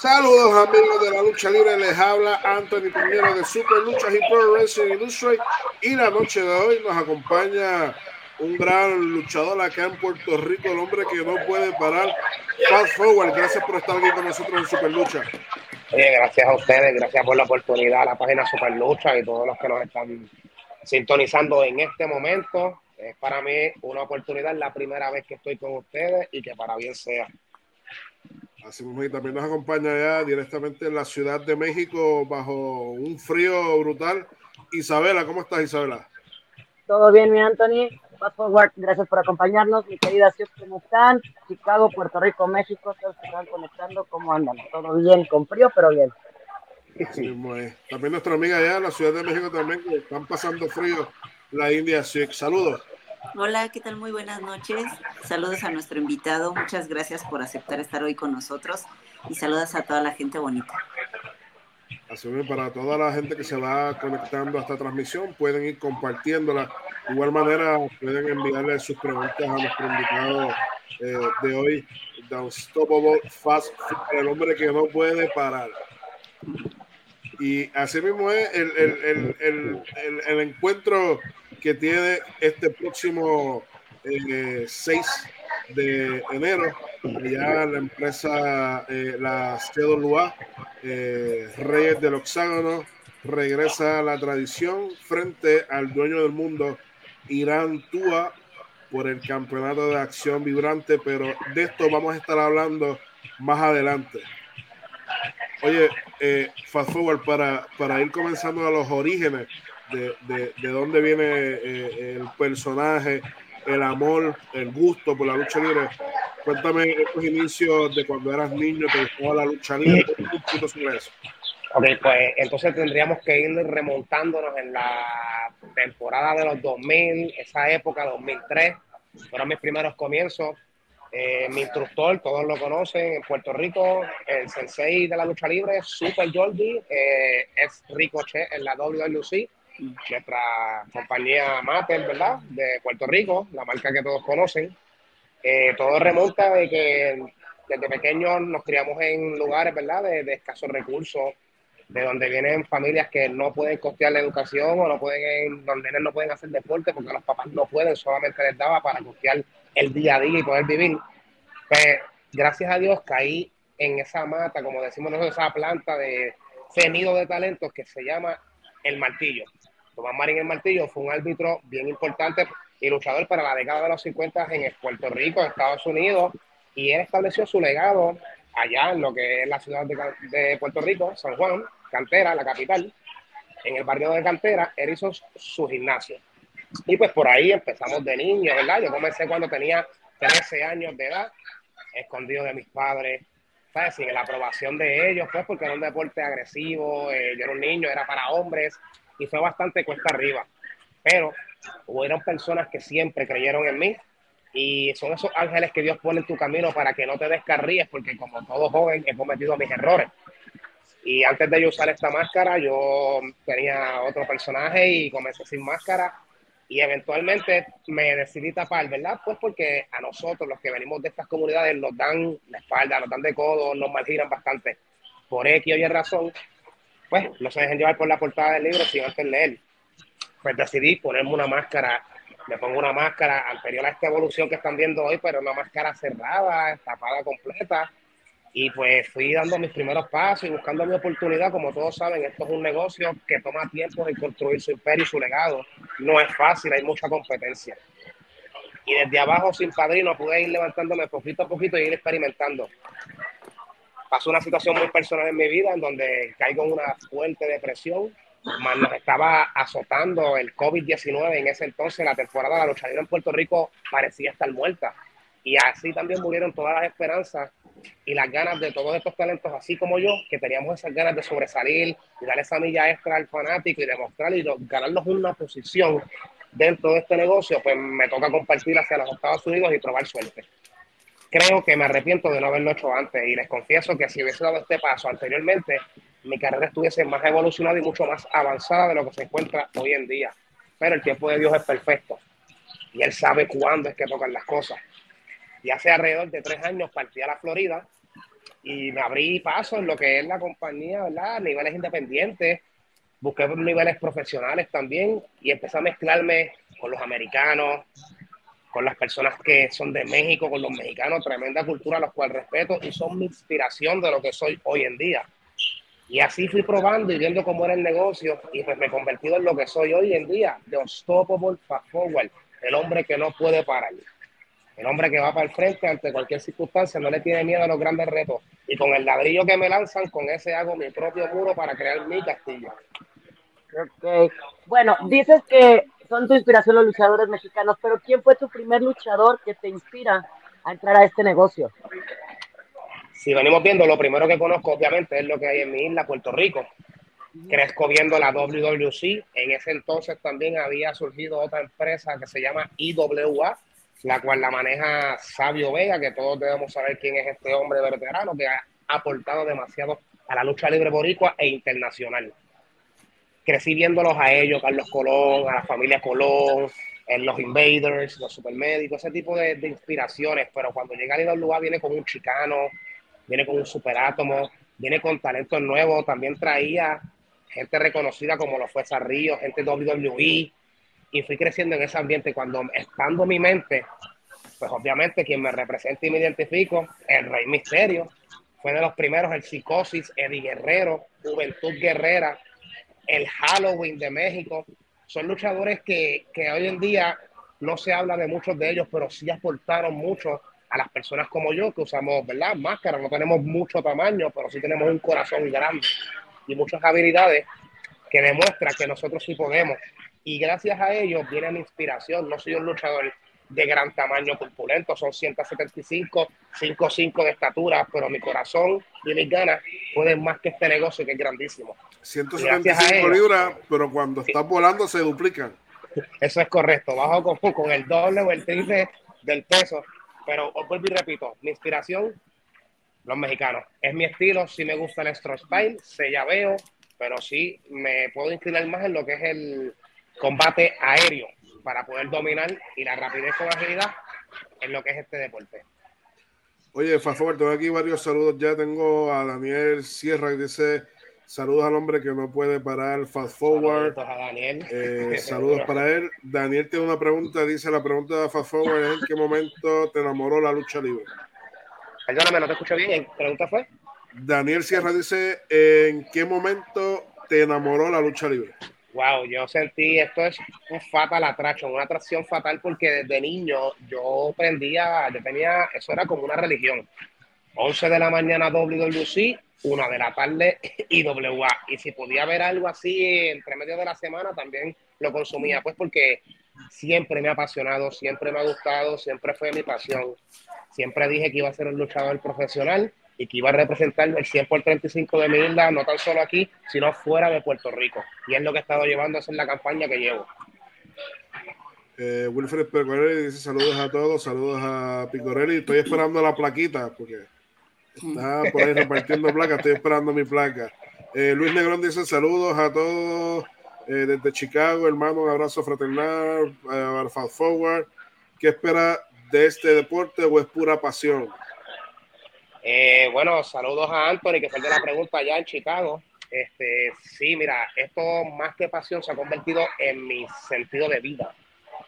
Saludos amigos de la lucha libre, les habla Anthony Piñero de Super Luchas y Pro Wrestling Industry y la noche de hoy nos acompaña un gran luchador acá en Puerto Rico, el hombre que no puede parar. Fast Forward, gracias por estar aquí con nosotros en Super Lucha. Oye, gracias a ustedes, gracias por la oportunidad, la página Super Lucha y todos los que nos están sintonizando en este momento. Es para mí una oportunidad, la primera vez que estoy con ustedes y que para bien sea. Así mismo, y también nos acompaña ya directamente en la Ciudad de México bajo un frío brutal. Isabela, ¿cómo estás, Isabela? Todo bien, mi Anthony. Fast forward, gracias por acompañarnos. Mi querida ciudad, ¿cómo están? Chicago, Puerto Rico, México, todos se están conectando. ¿Cómo andan? Todo bien, con frío, pero bien. Así mismo es. También nuestra amiga allá en la Ciudad de México también, que están pasando frío, la India. Saludos. Hola, ¿qué tal? Muy buenas noches. Saludos a nuestro invitado. Muchas gracias por aceptar estar hoy con nosotros y saludos a toda la gente bonita. Así para toda la gente que se va conectando a esta transmisión, pueden ir compartiéndola. De igual manera, pueden enviarle sus preguntas a nuestro invitado eh, de hoy, The Unstoppable Fast el hombre que no puede parar. Y así mismo es el, el, el, el encuentro que tiene este próximo 6 eh, de enero. Ya la empresa, eh, la CWA, eh, Reyes del Oxágono, regresa a la tradición frente al dueño del mundo, Irán Tua, por el campeonato de acción vibrante, pero de esto vamos a estar hablando más adelante. Oye, eh, fast forward para, para ir comenzando a los orígenes de, de, de dónde viene eh, el personaje, el amor, el gusto por la lucha libre. Cuéntame estos inicios de cuando eras niño, te gustaba la lucha libre, poquito sobre eso. Ok, pues entonces tendríamos que ir remontándonos en la temporada de los 2000, esa época, 2003, fueron mis primeros comienzos. Eh, mi instructor, todos lo conocen, en Puerto Rico, el sensei de la lucha libre, Super Jordi, eh, es Ricochet en la WWC nuestra compañía Mater, ¿verdad? De Puerto Rico, la marca que todos conocen. Eh, todo remonta de que desde pequeños nos criamos en lugares, ¿verdad? De, escasos recursos, de donde vienen familias que no pueden costear la educación o no pueden, los nenes no pueden hacer deporte porque los papás no pueden, solamente les daba para costear el día a día y poder vivir. Pues gracias a Dios caí en esa mata, como decimos nosotros, esa planta de cenido de talentos que se llama el martillo. Tomás Marín el Martillo fue un árbitro bien importante y luchador para la década de los 50 en Puerto Rico, Estados Unidos, y él estableció su legado allá en lo que es la ciudad de, Puerto Rico, San Juan, Cantera, la capital. En el barrio de Cantera, él hizo su gimnasio. Y pues por ahí empezamos de niño, ¿verdad? Yo comencé cuando tenía 13 años de edad, escondido de mis padres, ¿sabes? Sin la aprobación de ellos, pues porque era un deporte agresivo, eh, yo era un niño, era para hombres, y fue bastante cuesta arriba. Pero hubieron personas que siempre creyeron en mí y son esos ángeles que Dios pone en tu camino para que no te descarríes, porque como todo joven he cometido mis errores. Y antes de yo usar esta máscara, yo tenía otro personaje y comencé sin máscara. Y eventualmente me decidí tapar, ¿verdad? Pues porque a nosotros, los que venimos de estas comunidades, nos dan la espalda, nos dan de codo, nos malgiran bastante. Por X o Y razón, pues no se dejen llevar por la portada del libro sin antes leer. Pues decidí ponerme una máscara, me pongo una máscara anterior a esta evolución que están viendo hoy, pero una máscara cerrada, tapada completa. Y pues fui dando mis primeros pasos y buscando mi oportunidad. Como todos saben, esto es un negocio que toma tiempo de construir su imperio y su legado. No es fácil, hay mucha competencia. Y desde abajo, sin padrino, pude ir levantándome poquito a poquito y ir experimentando pasó una situación muy personal en mi vida en donde caigo en una fuerte depresión, más nos estaba azotando el COVID-19 en ese entonces, la temporada de la lucha en Puerto Rico parecía estar muerta. Y así también murieron todas las esperanzas y las ganas de todos estos talentos, así como yo, que teníamos esas ganas de sobresalir y dar esa milla extra al fanático y demostrar y ganarnos una posición dentro de este negocio, pues me toca compartir hacia los Estados Unidos y probar suerte creo que me arrepiento de no haberlo hecho antes y les confieso que si hubiese dado este paso anteriormente, mi carrera estuviese más evolucionada y mucho más avanzada de lo que se encuentra hoy en día. Pero el tiempo de Dios es perfecto y Él sabe cuándo es que tocan las cosas. Y hace alrededor de tres años partí a la Florida y me abrí paso en lo que es la compañía, ¿verdad? Niveles independientes, busqué niveles profesionales también y empecé a mezclarme con los americanos, con las personas que son de México, con los mexicanos, tremenda cultura a los cuales respeto y son mi inspiración de lo que soy hoy en día. Y así fui probando y viendo cómo era el negocio y pues me he convertido en lo que soy hoy en día, de Unstoppable Fast Forward, el hombre que no puede parar. El hombre que va para el frente ante cualquier circunstancia, no le tiene miedo a los grandes retos. Y con el ladrillo que me lanzan, con ese hago mi propio muro para crear mi castillo. Ok. Bueno, dices que son tu inspiración los luchadores mexicanos, pero ¿quién fue tu primer luchador que te inspira a entrar a este negocio? Si venimos viendo, lo primero que conozco, obviamente, es lo que hay en mi isla, Puerto Rico. Crezco viendo la WWC. En ese entonces también había surgido otra empresa que se llama IWA, la cual la maneja Sabio Vega, que todos debemos saber quién es este hombre veterano que ha aportado demasiado a la lucha libre boricua e internacional. Crecí viéndolos a ellos, Carlos Colón, a la familia Colón, en los Invaders, los Supermédicos, ese tipo de, inspiraciones, pero cuando llega a lugar viene con un chicano, viene con un superátomo, viene con talentos nuevos, también traía gente reconocida como lo fue Sarrillo, gente WWE, y fui creciendo en ese ambiente. Cuando expando mi mente, pues obviamente quien me representa y me identifico, el Rey Misterio, fue de los primeros, el Psicosis, Eddie Guerrero, Juventud Guerrera, el Halloween de México. Son luchadores que, que hoy en día no se habla de muchos de ellos, pero sí aportaron mucho a las personas como yo que usamos, ¿verdad? Máscaras, no tenemos mucho tamaño, pero sí tenemos un corazón grande y muchas habilidades que demuestran que nosotros sí podemos y gracias a ellos viene mi inspiración. No soy un luchador de gran tamaño corpulento, son 175, 5'5 de estatura, pero mi corazón y mis ganas pueden más que este negocio que es grandísimo. 175 libras, pero cuando estás volando se duplican. Eso es correcto, bajo con, con el doble o el triple del peso, pero os vuelvo y repito, mi inspiración, los mexicanos. Es mi estilo, si me gusta el Stro Style, se ya veo, pero sí me puedo inclinar más en lo que es el, combate aéreo para poder dominar y la rapidez con agilidad en lo que es este deporte. Oye, Fast Forward, tengo aquí varios saludos. Ya tengo a Daniel Sierra que dice saludos al hombre que no puede parar Fast Forward. Saludos, a Daniel. Eh, saludos para él. Daniel tiene una pregunta, dice la pregunta de Fast Forward es en qué momento te enamoró la lucha libre. Perdóname, no te escucho bien. ¿Qué pregunta fue? Daniel Sierra dice en qué momento te enamoró la lucha libre. Wow, yo sentí esto es un fatal atraction, una atracción fatal porque desde niño yo prendía, yo tenía, eso era como una religión. 11 de la mañana WWC, una de la tarde IWA. Y si podía ver algo así entre medio de la semana, también lo consumía, pues porque siempre me ha apasionado, siempre me ha gustado, siempre fue mi pasión. Siempre dije que iba a ser un luchador profesional y que iba a representar el 100 por 35 de mi isla, no tan solo aquí, sino fuera de Puerto Rico. Y es lo que he estado llevando a hacer la campaña que llevo. Eh, Wilfred Picorelli dice saludos a todos, saludos a Picorelli. Estoy esperando la plaquita porque está por ahí repartiendo placas, estoy esperando mi placa. Eh, Luis Negrón dice saludos a todos eh, desde Chicago, hermano, un abrazo fraternal, uh, Fast Forward. ¿Qué espera de este deporte o es pura pasión? Eh, bueno, saludos a Anthony, que fue de la pregunta allá en Chicago. Este, sí, mira, esto más que pasión se ha convertido en mi sentido de vida.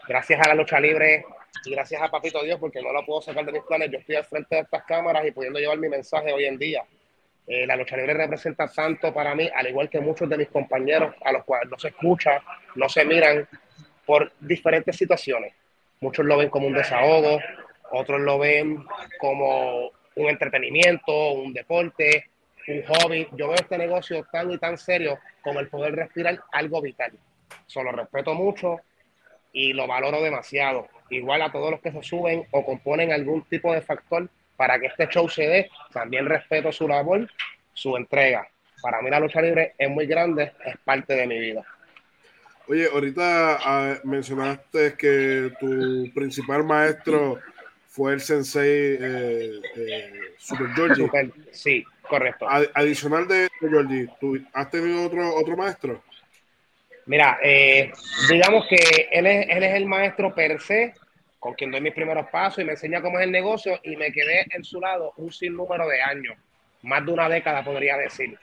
Gracias a la lucha libre y gracias a Papito Dios, porque no lo puedo sacar de mis planes. Yo estoy al frente de estas cámaras y pudiendo llevar mi mensaje hoy en día. Eh, la lucha libre representa tanto para mí, al igual que muchos de mis compañeros, a los cuales no se escucha, no se miran por diferentes situaciones. Muchos lo ven como un desahogo, otros lo ven como un entretenimiento, un deporte, un hobby. Yo veo este negocio tan y tan serio como el poder respirar algo vital. Solo respeto mucho y lo valoro demasiado. Igual a todos los que se suben o componen algún tipo de factor para que este show se dé, también respeto su labor, su entrega. Para mí la lucha libre es muy grande, es parte de mi vida. Oye, ahorita ah, mencionaste que tu principal maestro fue el sensei eh, eh, Super Georgie. sí, correcto. adicional de Georgie, ¿tú has tenido otro, otro maestro? Mira, eh, digamos que él es, él es el maestro per se, con quien doy mis primeros pasos y me enseña cómo es el negocio y me quedé en su lado un sinnúmero de años. más de una década, podría decir.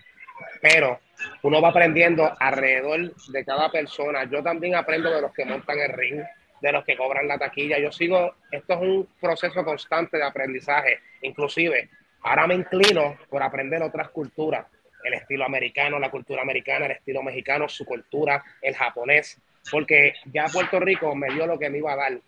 Pero uno va aprendiendo alrededor de cada persona. Yo también aprendo de los que montan el ring, de los que cobran la taquilla. Yo sigo, esto es un proceso constante de aprendizaje. Inclusive, ahora me inclino por aprender otras culturas. El estilo americano, la cultura americana, el estilo mexicano, su cultura, el japonés. Porque ya Puerto Rico me dio lo que me iba a dar.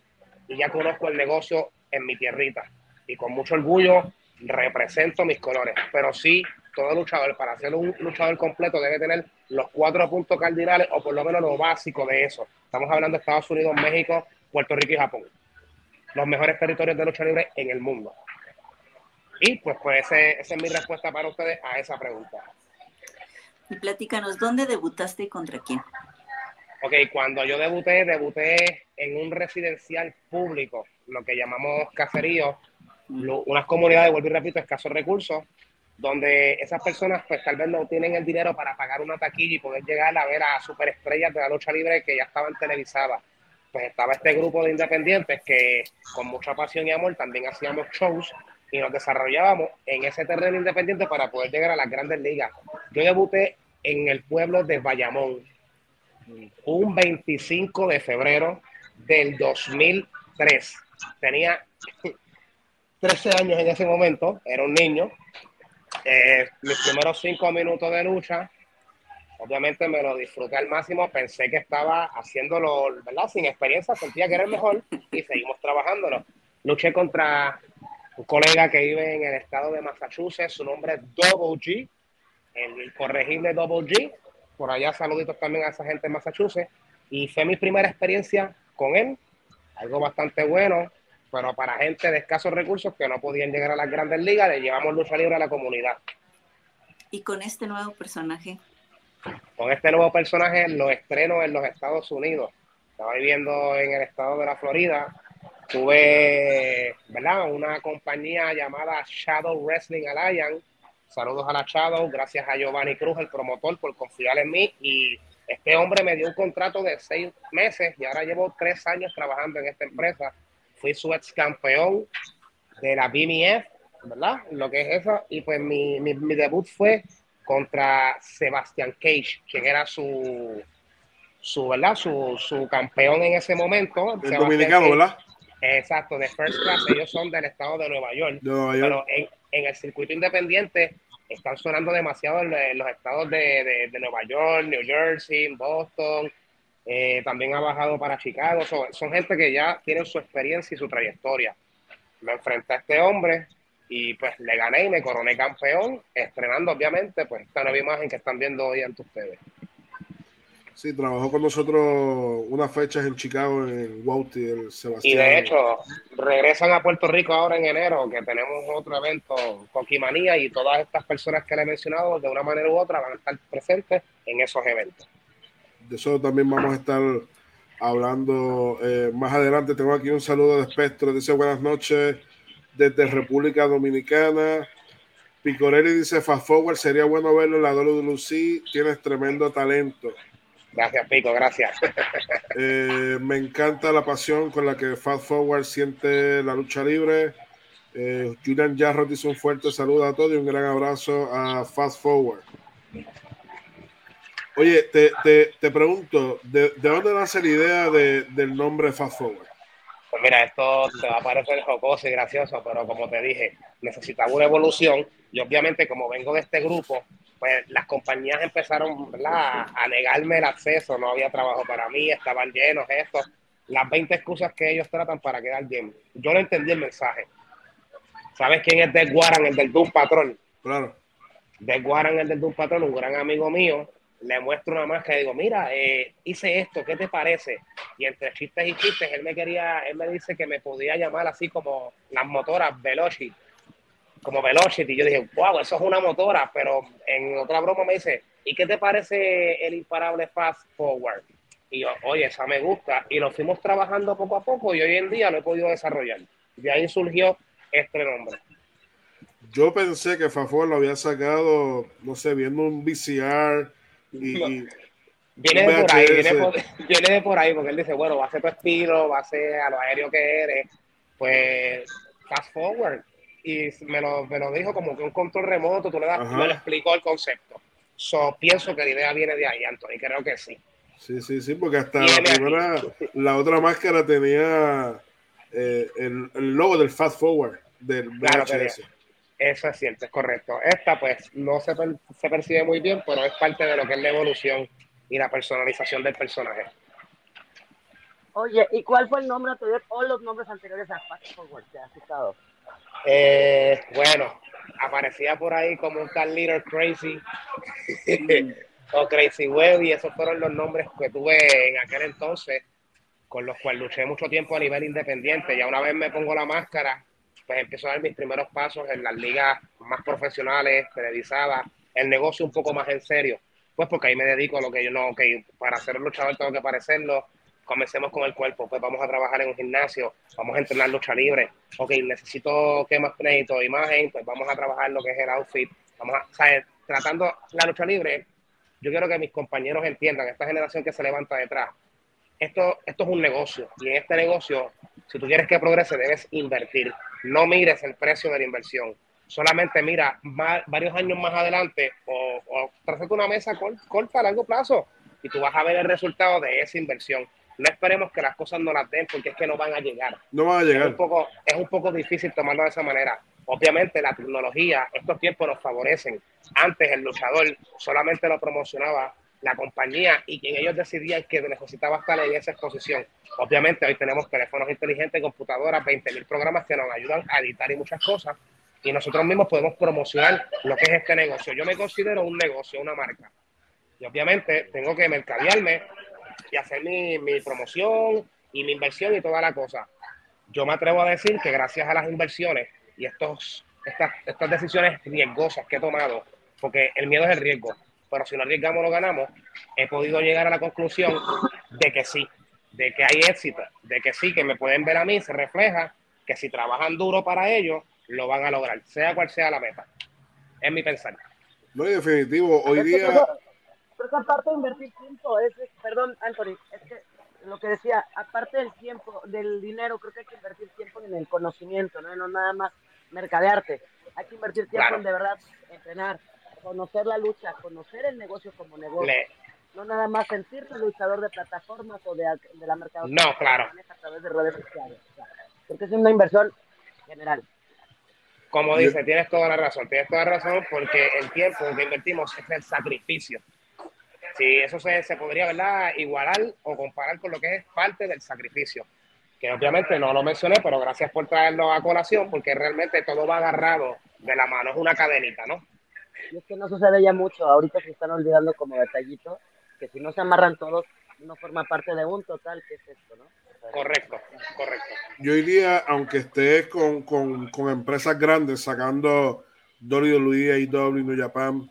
Y ya conozco el negocio en mi tierrita. Y con mucho orgullo represento mis colores. Pero sí todo luchador, para ser un luchador completo, debe tener los cuatro puntos cardinales o por lo menos lo básico de eso. Estamos hablando de Estados Unidos, México, Puerto Rico y Japón. Los mejores territorios de lucha libre en el mundo. Y pues, pues ese, esa es mi respuesta para ustedes a esa pregunta. Y platícanos, ¿dónde debutaste y contra quién? Ok, cuando yo debuté, debuté en un residencial público, lo que llamamos caserío, unas comunidades, vuelvo y repito, escasos recursos, donde esas personas pues tal vez no tienen el dinero para pagar una taquilla y poder llegar a ver a superestrellas de la lucha libre que ya estaban televisadas. Pues estaba este grupo de independientes que con mucha pasión y amor también hacíamos shows y nos desarrollábamos en ese terreno independiente para poder llegar a las grandes ligas. Yo debuté en el pueblo de Bayamón un 25 de febrero del 2003. Tenía 13 años en ese momento, era un niño, eh, mis primeros cinco minutos de lucha, obviamente me lo disfruté al máximo, pensé que estaba haciéndolo, ¿verdad? Sin experiencia, sentía que era el mejor y seguimos trabajándolo. Luché contra un colega que vive en el estado de Massachusetts, su nombre es Double G, el corregible Double G, por allá saluditos también a esa gente de Massachusetts, y fue mi primera experiencia con él, algo bastante bueno, pero para gente de escasos recursos que no podían llegar a las grandes ligas, le llevamos lucha libre a la comunidad. ¿Y con este nuevo personaje? Con este nuevo personaje lo estreno en los Estados Unidos. Estaba viviendo en el estado de la Florida. Tuve, ¿verdad? Una compañía llamada Shadow Wrestling Alliance. Saludos a la Shadow, gracias a Giovanni Cruz, el promotor, por confiar en mí. Y este hombre me dio un contrato de seis meses y ahora llevo tres años trabajando en esta empresa fui su ex campeón de la BMF, ¿verdad? Lo que es eso. Y pues mi, mi, debut fue contra Sebastian Cage, quien era su, su ¿verdad? Su, su campeón en ese momento. El dominicano, ¿verdad? Exacto, de First Class. Ellos son del estado de Nueva York. Pero en, en, el circuito independiente están sonando demasiado en, los estados de, de, de Nueva York, New Jersey, Boston, eh, también ha bajado para Chicago. Son, gente que ya tienen su experiencia y su trayectoria. Me enfrenté a este hombre y pues le gané y me coroné campeón, estrenando obviamente pues esta nueva imagen que están viendo hoy ante ustedes. Sí, trabajó con nosotros unas fechas en Chicago, en Wauti, el Sebastián. Y de hecho, regresan a Puerto Rico ahora en enero, que tenemos otro evento, Coquimanía, y todas estas personas que le he mencionado, de una manera u otra, van a estar presentes en esos eventos de eso también vamos a estar hablando eh, más adelante. Tengo aquí un saludo de Espectro, dice buenas noches desde República Dominicana. Picorelli dice Fast Forward, sería bueno verlo en la WC, tienes tremendo talento. Gracias, Pico, gracias. Eh, me encanta la pasión con la que Fast Forward siente la lucha libre. Eh, Julian Jarro dice un fuerte saludo a todos y un gran abrazo a Fast Forward. Oye, te, te, te pregunto, ¿de, ¿de, dónde nace la idea de, del nombre Fast Forward? Pues mira, esto te va a parecer jocoso y gracioso, pero como te dije, necesitaba una evolución y obviamente como vengo de este grupo, pues las compañías empezaron a negarme el acceso, no había trabajo para mí, estaban llenos, esto, las 20 excusas que ellos tratan para quedar bien. Yo no entendí el mensaje. ¿Sabes quién es Del Guaran, el del Doom Patrón? Claro. Del Guaran, el del Doom Patrón, un gran amigo mío, le muestro una máscara y digo, mira, eh, hice esto, ¿qué te parece? Y entre chistes y chistes, él me quería, él me dice que me podía llamar así como las motoras Velocity, como Velocity. Y yo dije, wow, eso es una motora, pero en otra broma me dice, ¿y qué te parece el imparable Fast Forward? Y yo, oye, esa me gusta. Y lo fuimos trabajando poco a poco y hoy en día lo he podido desarrollar. De ahí surgió este nombre. Yo pensé que Forward lo había sacado, no sé, viendo un VCR viene de por ahí, viene, de por ahí, porque él dice, bueno, va a ser tu estilo, va a ser a lo aéreo que eres, pues fast forward. y me lo, me lo dijo como que un control remoto, tú le das, me lo explicó el concepto. So, pienso que la idea viene de ahí, Anthony, creo que sí. Sí, sí, sí, porque hasta la primera, la otra máscara tenía eh, el, el, logo del Fast Forward del VHS. Eso es cierto, es correcto. Esta pues no se, se percibe muy bien, pero es parte de lo que es la evolución y la personalización del personaje. Oye, ¿y cuál fue el nombre anterior o los nombres anteriores a Fast Forward que has citado? Eh, bueno, aparecía por ahí como un tal Little Crazy mm. o Crazy Web y esos fueron los nombres que tuve en aquel entonces con los cuales luché mucho tiempo a nivel independiente. Ya una vez me pongo la máscara, pues empiezo a dar mis primeros pasos en las ligas más profesionales, televisadas, el negocio un poco más en serio. Pues porque ahí me dedico a lo que yo no, que para ser luchador tengo que parecerlo, comencemos con el cuerpo, pues vamos a trabajar en un gimnasio, vamos a entrenar lucha libre, ok, necesito que más crédito, imagen, pues vamos a trabajar lo que es el outfit, vamos a, ¿sabes? tratando la lucha libre, yo quiero que mis compañeros entiendan, esta generación que se levanta detrás, esto, esto es un negocio, y en este negocio, si tú quieres que progrese, debes invertir, no mires el precio de la inversión, solamente mira varios años más adelante o, o trazate una mesa corta a largo plazo y tú vas a ver el resultado de esa inversión no esperemos que las cosas no las den porque es que no van a llegar. No van a llegar. Es un poco, es un poco difícil tomarlo de esa manera. Obviamente la tecnología, estos tiempos nos favorecen. Antes el luchador solamente lo promocionaba la compañía y quien ellos decidían que necesitaba estar en esa exposición. Obviamente hoy tenemos teléfonos inteligentes, computadoras, 20.000 programas que nos ayudan a editar y muchas cosas y nosotros mismos podemos promocionar lo que es este negocio. Yo me considero un negocio, una marca. Y obviamente tengo que mercadearme y hacer mi, mi promoción y mi inversión y toda la cosa. Yo me atrevo a decir que gracias a las inversiones y estos, estas, estas decisiones riesgosas que he tomado, porque el miedo es el riesgo, pero si no arriesgamos lo ganamos, he podido llegar a la conclusión de que sí, de que hay éxito, de que sí, que me pueden ver a mí, se refleja que si trabajan duro para ello, lo van a lograr, sea cual sea la meta. Es mi pensar. No, es definitivo, hoy día pero aparte de invertir tiempo, es, perdón, Anthony, es que lo que decía, aparte del tiempo, del dinero, creo que hay que invertir tiempo en el conocimiento, no, no nada más mercadearte. Hay que invertir tiempo en de verdad entrenar, conocer la lucha, conocer el negocio como negocio. No nada más sentirte luchador de plataformas o de, de la mercadotecnia. No, claro. A través de redes sociales. porque es una inversión general. Como dice, tienes toda la razón, tienes toda la razón porque el tiempo que invertimos es el sacrificio Sí, eso se, se podría ¿verdad? igualar o comparar con lo que es parte del sacrificio. Que obviamente no lo mencioné, pero gracias por traerlo a colación, porque realmente todo va agarrado de la mano, es una cadenita, ¿no? Y es que no sucede ya mucho, ahorita se están olvidando como detallito, que si no se amarran todos, no forma parte de un total, que es esto, ¿no? Correcto, correcto. Yo iría, aunque estés con, con, con empresas grandes sacando WWE, AEW, New Japan,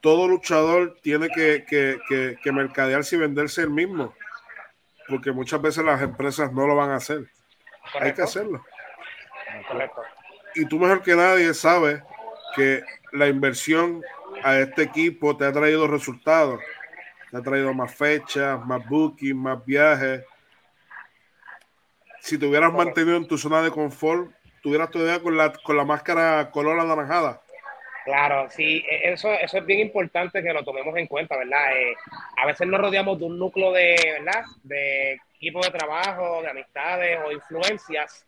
todo luchador tiene que, que, que, mercadearse y venderse el mismo, porque muchas veces las empresas no lo van a hacer. Hay que hacerlo. Y tú mejor que nadie sabes que la inversión a este equipo te ha traído resultados. Te ha traído más fechas, más bookings, más viajes. Si te hubieras mantenido en tu zona de confort, tuvieras todavía con la, con la máscara color anaranjada Claro, sí, e, eso, eso es bien importante que lo tomemos en cuenta, ¿verdad? Eh, a veces nos rodeamos de un núcleo de, ¿verdad? De equipo de trabajo, de amistades o influencias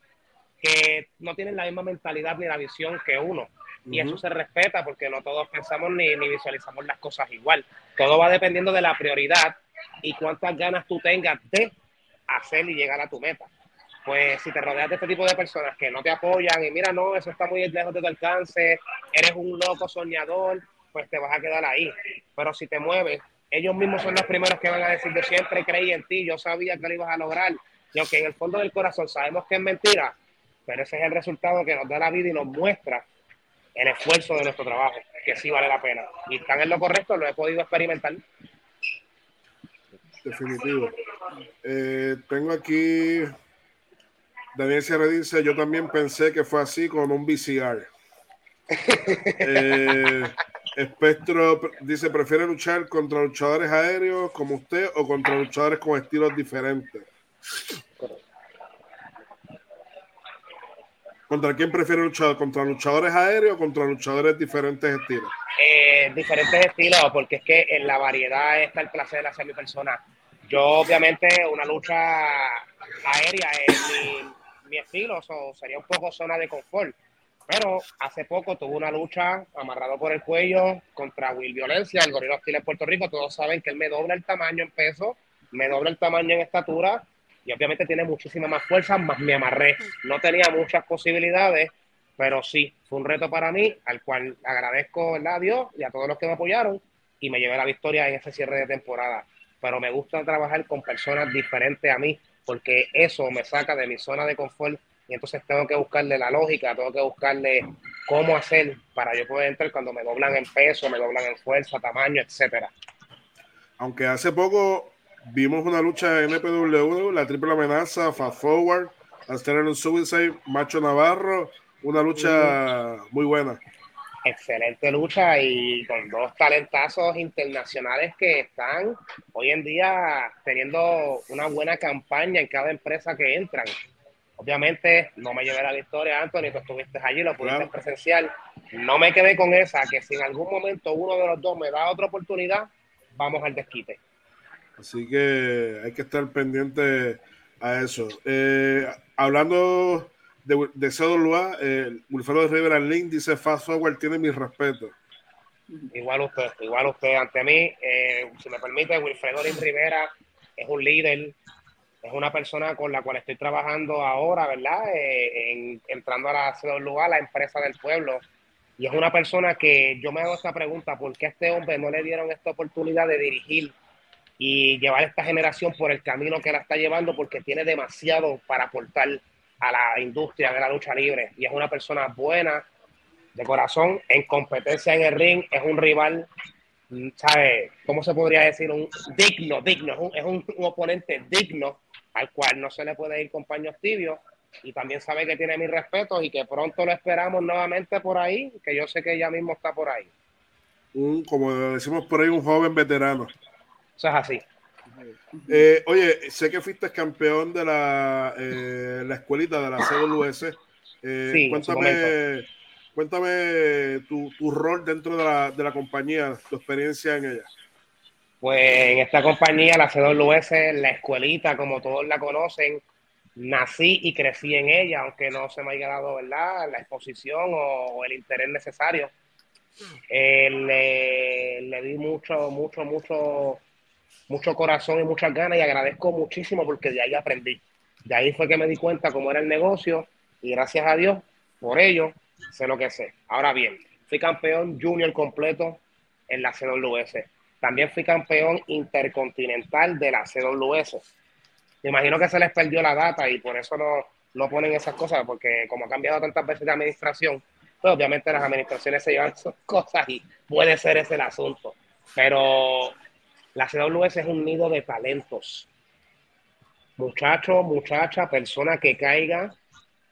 que no tienen la misma mentalidad ni la visión que uno. Y eso se respeta porque no todos pensamos ni, ni visualizamos las cosas igual. Todo va dependiendo de la prioridad y cuántas ganas tú tengas de hacer y llegar a tu meta pues si te rodeas de este tipo de personas que no te apoyan y mira, no, eso está muy lejos de tu alcance, eres un loco soñador, pues te vas a quedar ahí. Pero si te mueves, ellos mismos son los primeros que van a decir, yo siempre creí en ti, yo sabía que lo ibas a lograr. Y aunque en el fondo del corazón sabemos que es mentira, pero ese es el resultado que nos da la vida y nos muestra el esfuerzo de nuestro trabajo, que sí vale la pena. Y están en lo correcto, lo he podido experimentar. Definitivo. Eh, tengo aquí Daniel Sierra dice, yo también pensé que fue así con un VCR. eh, Espectro dice, ¿prefiere luchar contra luchadores aéreos como usted o contra luchadores con estilos diferentes? ¿Contra quién prefiere luchar? ¿Contra luchadores aéreos o contra luchadores diferentes estilos? Eh, diferentes estilos, porque es que en la variedad está el placer de hacer mi persona. Yo, obviamente, una lucha aérea es mi, mi estilo, sería un poco zona de confort. Pero hace poco tuve una lucha amarrado por el cuello contra Will Violencia, el gorila hostil de Puerto Rico. Todos saben que él me dobla el tamaño en peso, me dobla el tamaño en estatura y obviamente tiene muchísima más fuerza, más me amarré. No tenía muchas posibilidades, pero sí, fue un reto para mí, al cual agradezco a Dios y a todos los que me apoyaron y me llevé la victoria en ese cierre de temporada. Pero me gusta trabajar con personas diferentes a mí, porque eso me saca de mi zona de confort y entonces tengo que buscarle la lógica, tengo que buscarle cómo hacer para yo poder entrar cuando me doblan en peso, me doblan en fuerza, tamaño, etcétera. Aunque hace poco vimos una lucha en NPW, la triple amenaza, Fast Forward, un Suicide, Macho Navarro, una lucha muy buena. Excelente lucha y con dos talentazos internacionales que están hoy en día teniendo una buena campaña en cada empresa que entran. Obviamente no me llevé la victoria, Anthony, tú estuviste allí, lo pudiste presencial. No me quedé con esa, que si en algún momento uno de los dos me da otra oportunidad, vamos al desquite. Así que hay que estar pendiente a eso. Eh, hablando de, de CWA, eh, Wilfredo Rivera Link dice Fast Forward tiene mi respeto. Igual usted, igual usted ante mí. Eh, si me permite, Wilfredo Rivera es un líder, es una persona con la cual estoy trabajando ahora, ¿verdad? Eh, entrando a la CWA, la empresa del pueblo. Y es una persona que yo me hago esta pregunta, ¿por qué a este hombre no le dieron esta oportunidad de dirigir y llevar esta generación por el camino que la está llevando? Porque tiene demasiado para aportar a la industria de la lucha libre. Y es una persona buena, de corazón, en competencia en el ring, es un rival ¿sabe? ¿Cómo se podría decir? Un digno, digno, es un, oponente digno al cual no se le puede ir con paños tibios y también sabe que tiene mi respeto y que pronto lo esperamos nuevamente por ahí, que yo sé que ella mismo está por ahí. Un, como decimos por ahí, un joven veterano. Eso es así. Eh, oye, sé que fuiste campeón de la, eh, la escuelita de la CWS. Eh, sí, cuéntame, cuéntame tu, tu, rol dentro de la, de la compañía, tu experiencia en ella. Pues en esta compañía, la CWS, la escuelita, como todos la conocen, nací y crecí en ella, aunque no se me haya dado ¿verdad? la exposición o, el interés necesario. Eh, le, le, di mucho, mucho, mucho, mucho corazón y muchas ganas y agradezco muchísimo porque de ahí aprendí. De ahí fue que me di cuenta cómo era el negocio y gracias a Dios por ello sé lo que sé. Ahora bien, fui campeón junior completo en la CWS también fui campeón intercontinental de la CWS. Me imagino que se les perdió la data y por eso no, no ponen esas cosas, porque como ha cambiado tantas veces de administración, pues obviamente las administraciones se llevan esas cosas y puede ser ese el asunto. Pero la CWS es un nido de talentos. Muchacho, muchacha, persona que caiga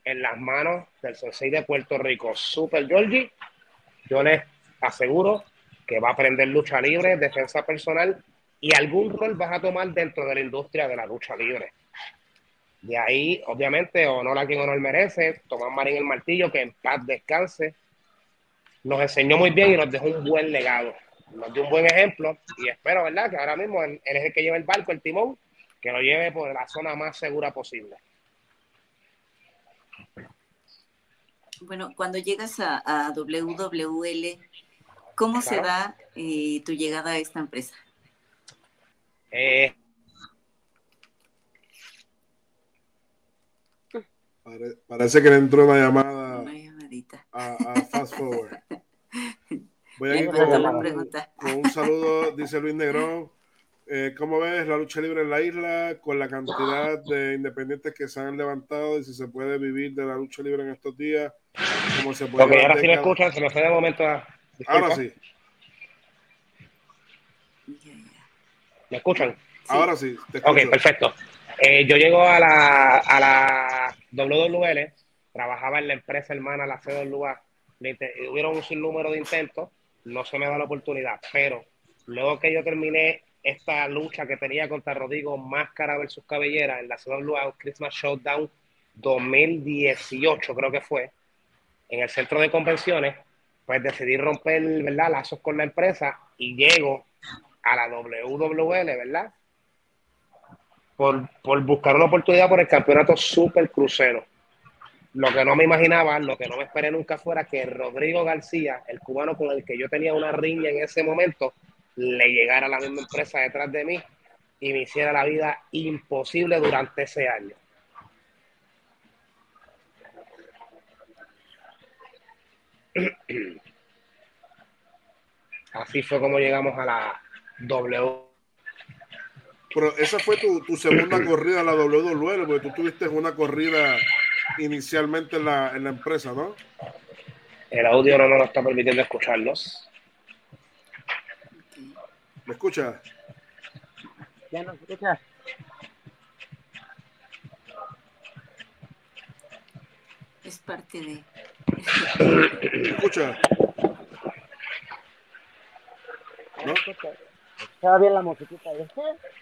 en las manos del sensei de Puerto Rico, Super Georgie, yo les aseguro que va a aprender lucha libre, defensa personal y algún rol vas a tomar dentro de la industria de la lucha libre. De ahí, obviamente, honor a quien honor merece, Tomás Marín el Martillo, que en paz descanse, nos enseñó muy bien y nos dejó un buen legado, nos dio un buen ejemplo y espero, ¿verdad?, que ahora mismo él, es el que lleva el barco, el timón, que lo lleve por la zona más segura posible. Bueno, cuando llegas a, a WWL, ¿Cómo se da eh, tu llegada a esta empresa? Eh, parece que le entró una llamada una llamadita. A, Fast Forward. Voy a ir con, un saludo, dice Luis Negrón. Eh, ¿Cómo ves la lucha libre en la isla con la cantidad de independientes que se han levantado y si se puede vivir de la lucha libre en estos días? ¿Cómo se puede? Porque ahora sí me escuchan, se me fue de momento a, Ahora sí. ¿Me escuchan? Ahora sí. Te ok, perfecto. Eh, yo llego a la, a la WWL, trabajaba en la empresa hermana, la CWA. Hubieron un sinnúmero de intentos, no se me da la oportunidad, pero luego que yo terminé esta lucha que tenía contra Rodrigo Máscara versus Cabellera en la CWA Christmas Showdown 2018, creo que fue, en el centro de convenciones, pues decidí romper, ¿verdad?, lazos con la empresa y llego a la WWL, ¿verdad? Por, por buscar una oportunidad por el campeonato Super Crucero. Lo que no me imaginaba, lo que no me esperé nunca fuera que Rodrigo García, el cubano con el que yo tenía una riña en ese momento, le llegara a la misma empresa detrás de mí y me hiciera la vida imposible durante ese año. Así fue como llegamos a la W. Pero esa fue tu, segunda corrida a la WWE, porque tú tuviste una corrida inicialmente en la, en la empresa, ¿no? El audio no nos está permitiendo escucharlos. ¿Me escuchas? ¿Ya nos escuchas? Es parte de. ¿Me escuchas? ¿No? Estaba bien la musiquita. ¿eh?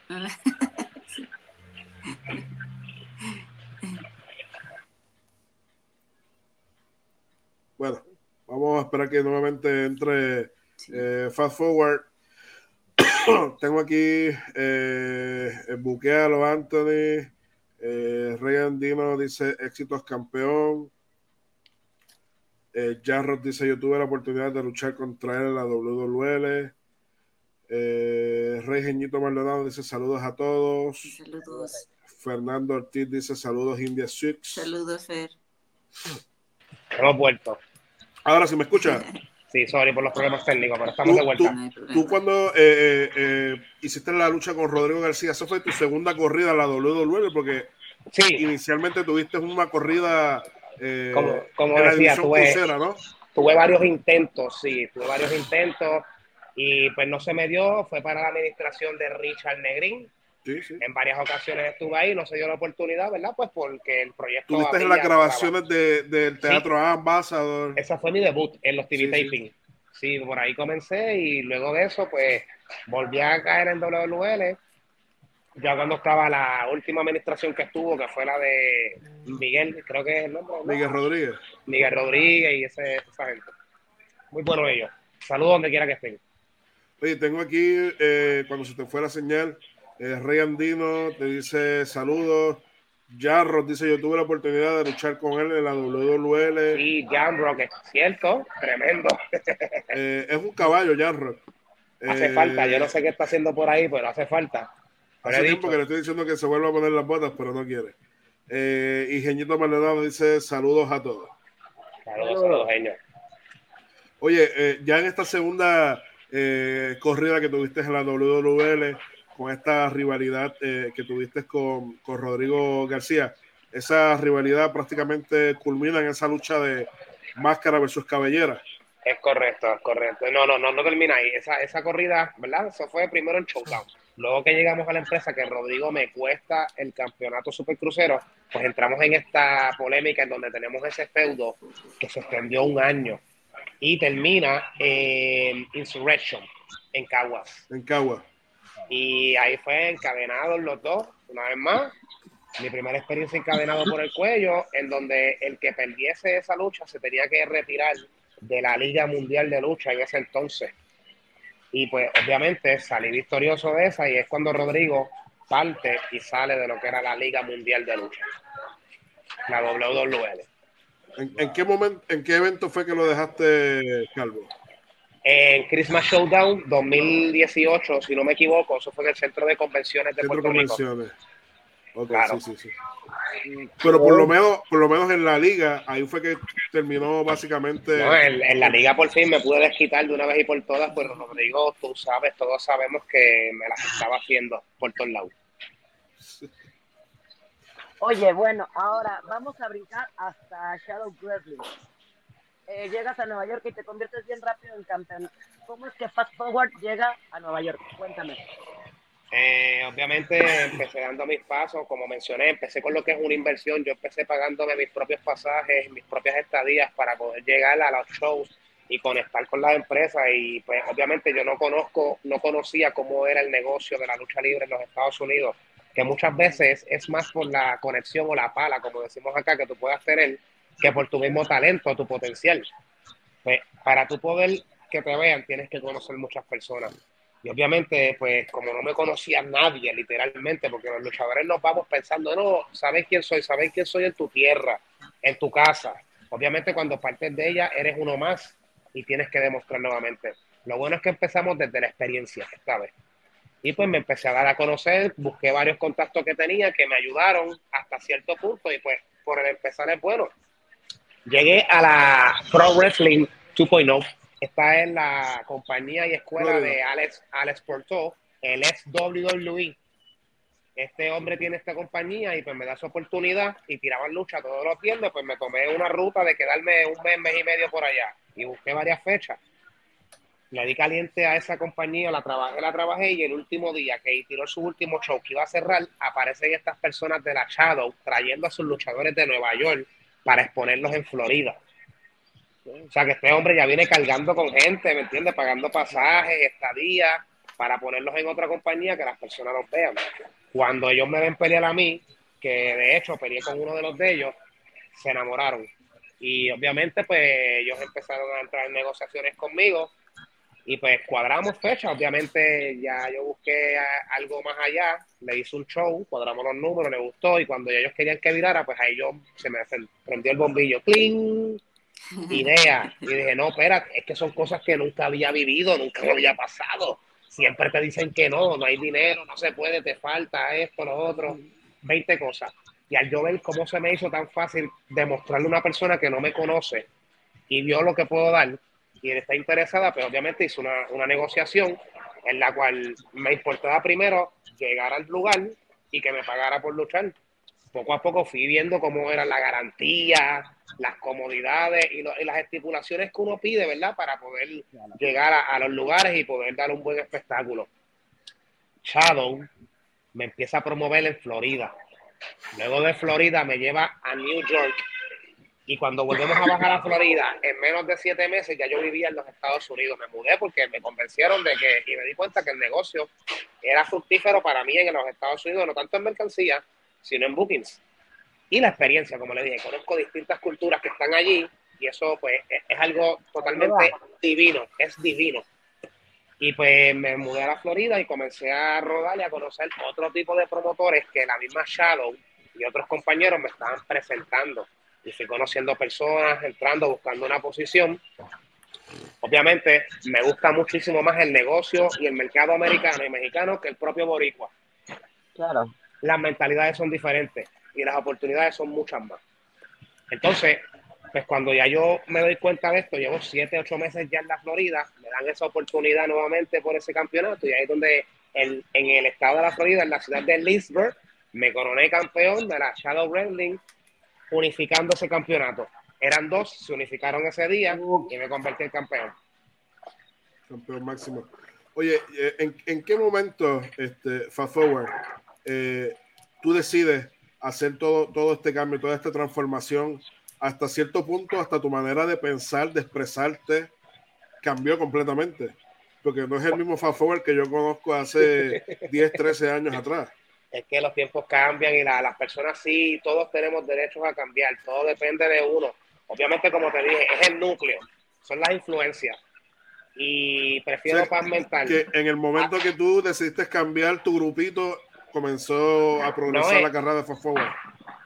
Bueno, vamos a esperar que nuevamente entre eh, Fast Forward. Tengo aquí eh, Buquealo Anthony. Eh, Rey Andino dice éxitos campeón. Eh, Jarrod dice yo tuve la oportunidad de luchar contra él en la WWL. Eh, Rey Geñito Maldonado dice saludos a todos. Saludos. Fernando Ortiz dice saludos India Six. Saludos, Fer. Hemos vuelto. Ahora si me escucha. Sí, sorry por los problemas técnicos, pero estamos Tú- de vuelta. Problema. Tú cuando eh, eh, eh, hiciste la lucha con Rodrigo García, ¿eso fue tu segunda corrida a la WWE? Porque Sí, inicialmente tuviste una corrida eh, Como- como en decía, tuve- crucera, ¿no? tuve varios intentos, sí, tuve varios intentos y pues no se me dio, fue para la administración de Richard Negrín. Sí, sí. En varias ocasiones estuve ahí, no se dio la oportunidad, ¿verdad? Pues porque el proyecto... Tuviste en las grabaciones de, del Teatro Ambassador. Esa fue mi debut en los TV Sí, sí. taping. Sí. por ahí comencé y luego de eso, pues volví a caer en WL. Ya cuando estaba la última administración que estuvo, que fue la de Miguel, creo que es el nombre. ¿no? Miguel Rodríguez. Miguel Rodríguez y ese, esa gente. Muy bueno ellos. Saludos donde quiera que estén. Oye, tengo aquí, eh, cuando se te fue la señal, eh, Rey Andino te dice saludos. Jarros dice, yo tuve la oportunidad de luchar con él en la WWL. Y Jamrock, es cierto, tremendo. Eh, es un caballo, Jarros. Hace Eh, falta, yo no sé qué está haciendo por ahí, pero hace falta. Pero Hace tiempo dicho, que le estoy diciendo que se vuelva a poner las botas, pero no quiere. Eh, y Maldonado dice saludos a todos. Saludos, saludos, genio. Oye, eh, ya en esta segunda eh, corrida que tuviste en la WWL, con esta rivalidad eh, que tuviste con, con Rodrigo García, esa rivalidad prácticamente culmina en esa lucha de máscara versus cabellera. Es correcto, es correcto. No, no, no, no termina ahí. Esa, esa corrida, ¿verdad? Eso fue primero el showdown. Luego que llegamos a la empresa, que Rodrigo me cuesta el campeonato supercrucero, pues entramos en esta polémica en donde tenemos ese feudo que se extendió un año y termina en Insurrection, en Caguas. En Cagua. Y ahí fue encadenados los dos, una vez más. Mi primera experiencia encadenado por el cuello, en donde el que perdiese esa lucha se tenía que retirar de la Liga Mundial de Lucha en ese entonces. Y pues obviamente salí victorioso de esa y es cuando Rodrigo parte y sale de lo que era la Liga Mundial de Lucha, la WWL. ¿En, en qué momento, en qué evento fue que lo dejaste calvo? En Christmas Showdown 2018, si no me equivoco, eso fue en el Centro de Convenciones de Centro Puerto Rico. Claro. sí, sí, sí. Pero por lo menos, por lo menos en la liga, ahí fue que terminó básicamente. No, en, en la liga por fin me pude desquitar de una vez y por todas, pues Rodrigo, tú sabes, todos sabemos que me las estaba haciendo por todos lados. Oye, bueno, ahora vamos a brincar hasta Shadow Wrestling. Eh, llegas a Nueva York y te conviertes bien rápido en campeón. ¿Cómo es que Fast Forward llega a Nueva York? Cuéntame. Eh, obviamente empecé dando mis pasos, como mencioné, empecé con lo que es una inversión, yo empecé pagándome mis propios pasajes, mis propias estadías para poder llegar a los shows y conectar con las empresas y pues obviamente yo no conozco, no conocía cómo era el negocio de la lucha libre en los Estados Unidos que muchas veces es más por la conexión o la pala, como decimos acá, que tú puedas tener, que por tu mismo talento, tu potencial. Pues, para tu poder que te vean, tienes que conocer muchas personas. Y obviamente, pues como no me conocía nadie, literalmente, porque los luchadores nos vamos pensando, no, sabes quién soy, sabes quién soy en tu tierra, en tu casa. Obviamente cuando partes de ella, eres uno más y tienes que demostrar nuevamente. Lo bueno es que empezamos desde la experiencia, ¿sabes? Y pues me empecé a dar a conocer, busqué varios contactos que tenía que me ayudaron hasta cierto punto y pues por el empezar es bueno. Llegué a la Pro Wrestling 2.0 Está en la compañía y escuela de Alex, Alex Porto, el ex WWE. Este hombre tiene esta compañía y pues me da su oportunidad y tiraban lucha todos los viernes, pues me tomé una ruta de quedarme un mes, mes y medio por allá y busqué varias fechas. Le di caliente a esa compañía, la trabajé, la trabajé y el último día que tiró su último show que iba a cerrar, aparecen estas personas de la Shadow trayendo a sus luchadores de Nueva York para exponerlos en Florida. O sea, que este hombre ya viene cargando con gente, ¿me entiendes? Pagando pasajes, estadías, para ponerlos en otra compañía que las personas los vean. Cuando ellos me ven pelear a mí, que de hecho peleé con uno de los de ellos, se enamoraron. Y obviamente, pues ellos empezaron a entrar en negociaciones conmigo y pues cuadramos fechas. Obviamente, ya yo busqué algo más allá, le hice un show, cuadramos los números, le gustó. Y cuando ellos querían que virara, pues ahí yo se me prendió el bombillo, ¡cling! idea. Y dije, no, espera, es que son cosas que nunca había vivido, nunca me había pasado. Siempre te dicen que no, no hay dinero, no se puede, te falta esto, lo otro, 20 cosas. Y al yo ver cómo se me hizo tan fácil demostrarle a una persona que no me conoce y vio lo que puedo dar y él está interesada, pues obviamente hizo una, una negociación en la cual me importaba primero llegar al lugar y que me pagara por luchar poco a poco fui viendo cómo era la garantía, las comodidades y, las estipulaciones que uno pide, ¿verdad? Para poder llegar a, los lugares y poder dar un buen espectáculo. Shadow me empieza a promover en Florida. Luego de Florida me lleva a New York. Y cuando volvemos a bajar a Florida, en menos de siete meses ya yo vivía en los Estados Unidos. Me mudé porque me convencieron de que, y me di cuenta que el negocio era fructífero para mí en los Estados Unidos, no tanto en mercancía, sino en bookings. Y la experiencia, como le dije, conozco distintas culturas que están allí y eso pues es, algo totalmente divino, es divino. Y pues me mudé a la Florida y comencé a rodar y a conocer otro tipo de promotores que la misma Shadow y otros compañeros me estaban presentando. Y fui conociendo personas, entrando, buscando una posición. Obviamente me gusta muchísimo más el negocio y el mercado americano y mexicano que el propio boricua. Claro las mentalidades son diferentes y las oportunidades son muchas más. Entonces, pues cuando ya yo me doy cuenta de esto, llevo siete, ocho meses ya en la Florida, me dan esa oportunidad nuevamente por ese campeonato y ahí es donde en el estado de la Florida, en la ciudad de Leesburg, me coroné campeón de la Shadow Wrestling, unificando ese campeonato. Eran dos, se unificaron ese día y me convertí en campeón. Campeón máximo. Oye, eh, ¿en, en qué momento, este, Fast Forward, eh, tú decides hacer todo, todo este cambio, toda esta transformación, hasta cierto punto, hasta tu manera de pensar, de expresarte, cambió completamente. Porque no es el mismo fast forward que yo conozco hace 10, 13 años atrás. Es que los tiempos cambian y las personas sí, todos tenemos derechos a cambiar, todo depende de uno. Obviamente, como te dije, es el núcleo, son las influencias. Y prefiero paz mental. Que en el momento que tú decidiste cambiar tu grupito, comenzó a progresar la carrera de fast forward.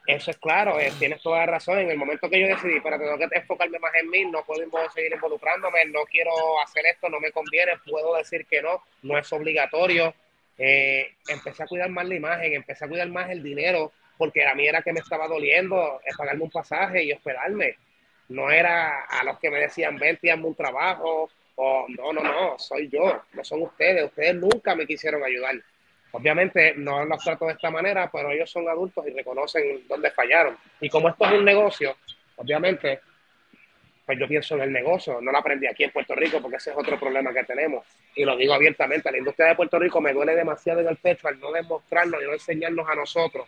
Eso es claro, eh, tienes toda la razón. En el momento que yo decidí, para tengo que enfocarme más en mí, no puedo seguir involucrándome, no quiero hacer esto, no me conviene, puedo decir que no, no es obligatorio. Eh, empecé a cuidar más la imagen, empecé a cuidar más el dinero, porque a mí era que me estaba doliendo es pagarme un pasaje y hospedarme. No era a los que me decían, ven, hazme un trabajo, o no, no, no, soy yo, no son ustedes, ustedes nunca me quisieron ayudar. Obviamente no los trato de esta manera, pero ellos son adultos y reconocen dónde fallaron. Y como esto es un negocio, obviamente, pues yo pienso en el negocio. No lo aprendí aquí en Puerto Rico porque ese es otro problema que tenemos. Y lo digo abiertamente, la industria de Puerto Rico me duele demasiado en el pecho al no demostrarnos y no enseñarnos a nosotros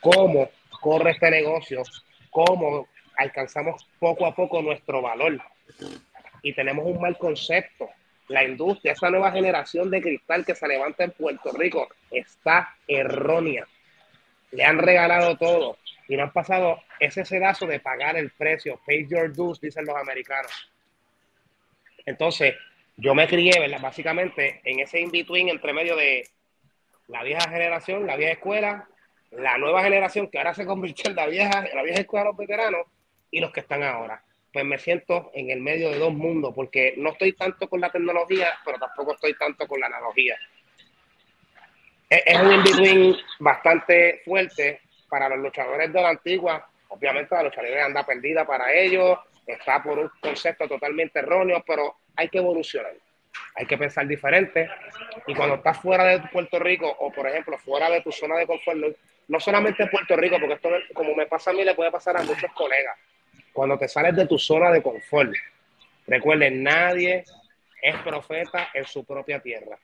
cómo corre este negocio, cómo alcanzamos poco a poco nuestro valor. Y tenemos un mal concepto la industria, esa nueva generación de cristal que se levanta en Puerto Rico está errónea. Le han regalado todo y no han pasado ese sedazo de pagar el precio. Pay your dues, dicen los americanos. Entonces, yo me crié, ¿verdad? Básicamente en ese in-between entre medio de la vieja generación, la vieja escuela, la nueva generación que ahora se convirtió en la vieja, en la vieja escuela de los veteranos y los que están ahora. Pues me siento en el medio de dos mundos porque no estoy tanto con la tecnología, pero tampoco estoy tanto con la analogía. Es, un in-between bastante fuerte para los luchadores de la antigua. Obviamente la lucha libre anda perdida para ellos, está por un concepto totalmente erróneo, pero hay que evolucionar. Hay que pensar diferente. Y cuando estás fuera de Puerto Rico o, por ejemplo, fuera de tu zona de confort, no solamente en Puerto Rico, porque esto, como me pasa a mí, le puede pasar a muchos colegas. Cuando te sales de tu zona de confort, recuerden, nadie es profeta en su propia tierra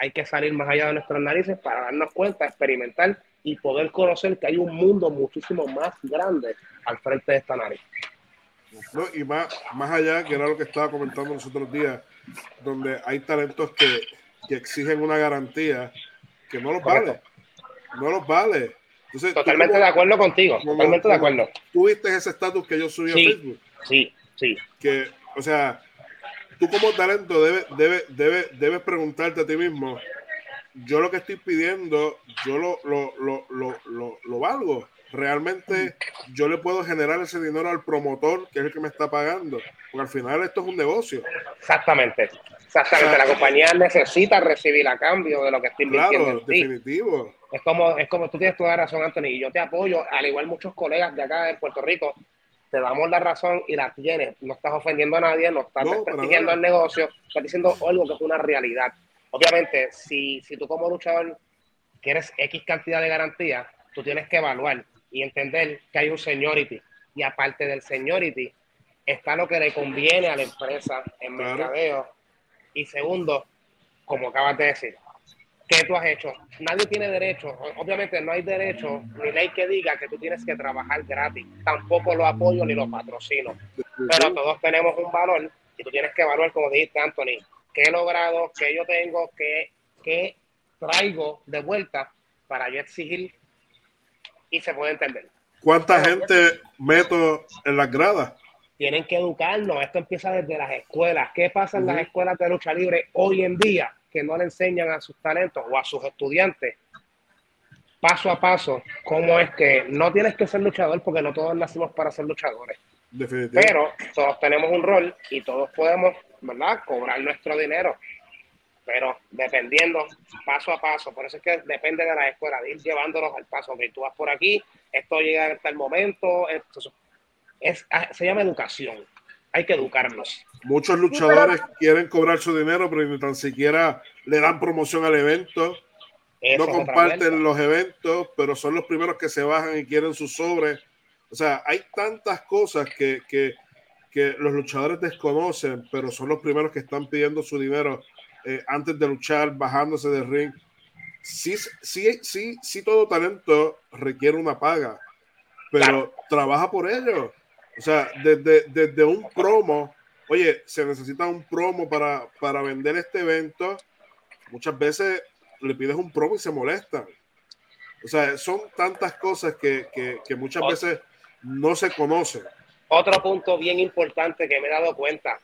hay que salir más allá de nuestras narices para darnos cuenta, experimentar y poder conocer que hay un mundo muchísimo más grande al frente de esta nariz. No, y más, más allá, que era lo que estaba comentando los otros días, donde hay talentos que, que exigen una garantía que no los vale. No los vale. totalmente de acuerdo contigo, totalmente de acuerdo. Tú viste ese estatus que yo subí a Facebook. Sí, sí. Que, o sea, tú como talento debes, debe, debe, debes preguntarte a ti mismo, yo lo que estoy pidiendo, yo lo, lo, lo, lo, lo valgo. Realmente yo le puedo generar ese dinero al promotor, que es el que me está pagando. Porque al final esto es un negocio. Exactamente. Exactamente. la compañía necesita recibir a cambio de lo que estoy invirtiendo. Claro, definitivo. Es como, es como tú tienes toda la razón, Anthony, y yo te apoyo, al igual muchos colegas de acá en Puerto Rico, te damos la razón y la tienes. No estás ofendiendo a nadie, no estás no, el negocio, estás diciendo algo que es una realidad. Obviamente, si, si tú como luchador quieres X cantidad de garantía, tú tienes que evaluar y entender que hay un seniority. Y aparte del seniority, está lo que le conviene a la empresa en mercadeo. Y segundo, como acabas de decir, ¿Qué tú has hecho? Nadie tiene derecho, obviamente no hay derecho ni ley que diga que tú tienes que trabajar gratis. Tampoco lo apoyo ni lo patrocino. Pero todos tenemos un valor y tú tienes que evaluar, como dijiste, Anthony, qué he logrado, qué yo tengo, qué, qué traigo de vuelta para yo exigir y se puede entender. ¿Cuánta gente meto en las gradas? Tienen que educarnos. Esto empieza desde las escuelas. ¿Qué pasa en las escuelas de lucha libre hoy en día? Que no le enseñan a sus talentos o a sus estudiantes paso a paso cómo es que no tienes que ser luchador porque no todos nacimos para ser luchadores. Pero todos tenemos un rol y todos podemos, ¿verdad?, cobrar nuestro dinero. Pero dependiendo paso a paso, por eso es que depende de la escuela, de ir llevándolos al paso. Que tú vas por aquí, esto llega hasta el momento, es, se llama educación. Hay que educarnos. Muchos luchadores quieren cobrar su dinero, pero ni tan siquiera le dan promoción al evento. no comparten los eventos, pero son los primeros que se bajan y quieren su sobre. O sea, hay tantas cosas que, que, que los luchadores desconocen, pero son los primeros que están pidiendo su dinero eh, antes de luchar, bajándose del ring. Sí, sí, sí, sí, todo talento requiere una paga, pero trabaja por ello. O sea, desde, desde un promo oye, se necesita un promo para, para vender este evento, muchas veces le pides un promo y se molestan. O sea, son tantas cosas que, que, muchas veces no se conocen. Otro punto bien importante que me he dado cuenta.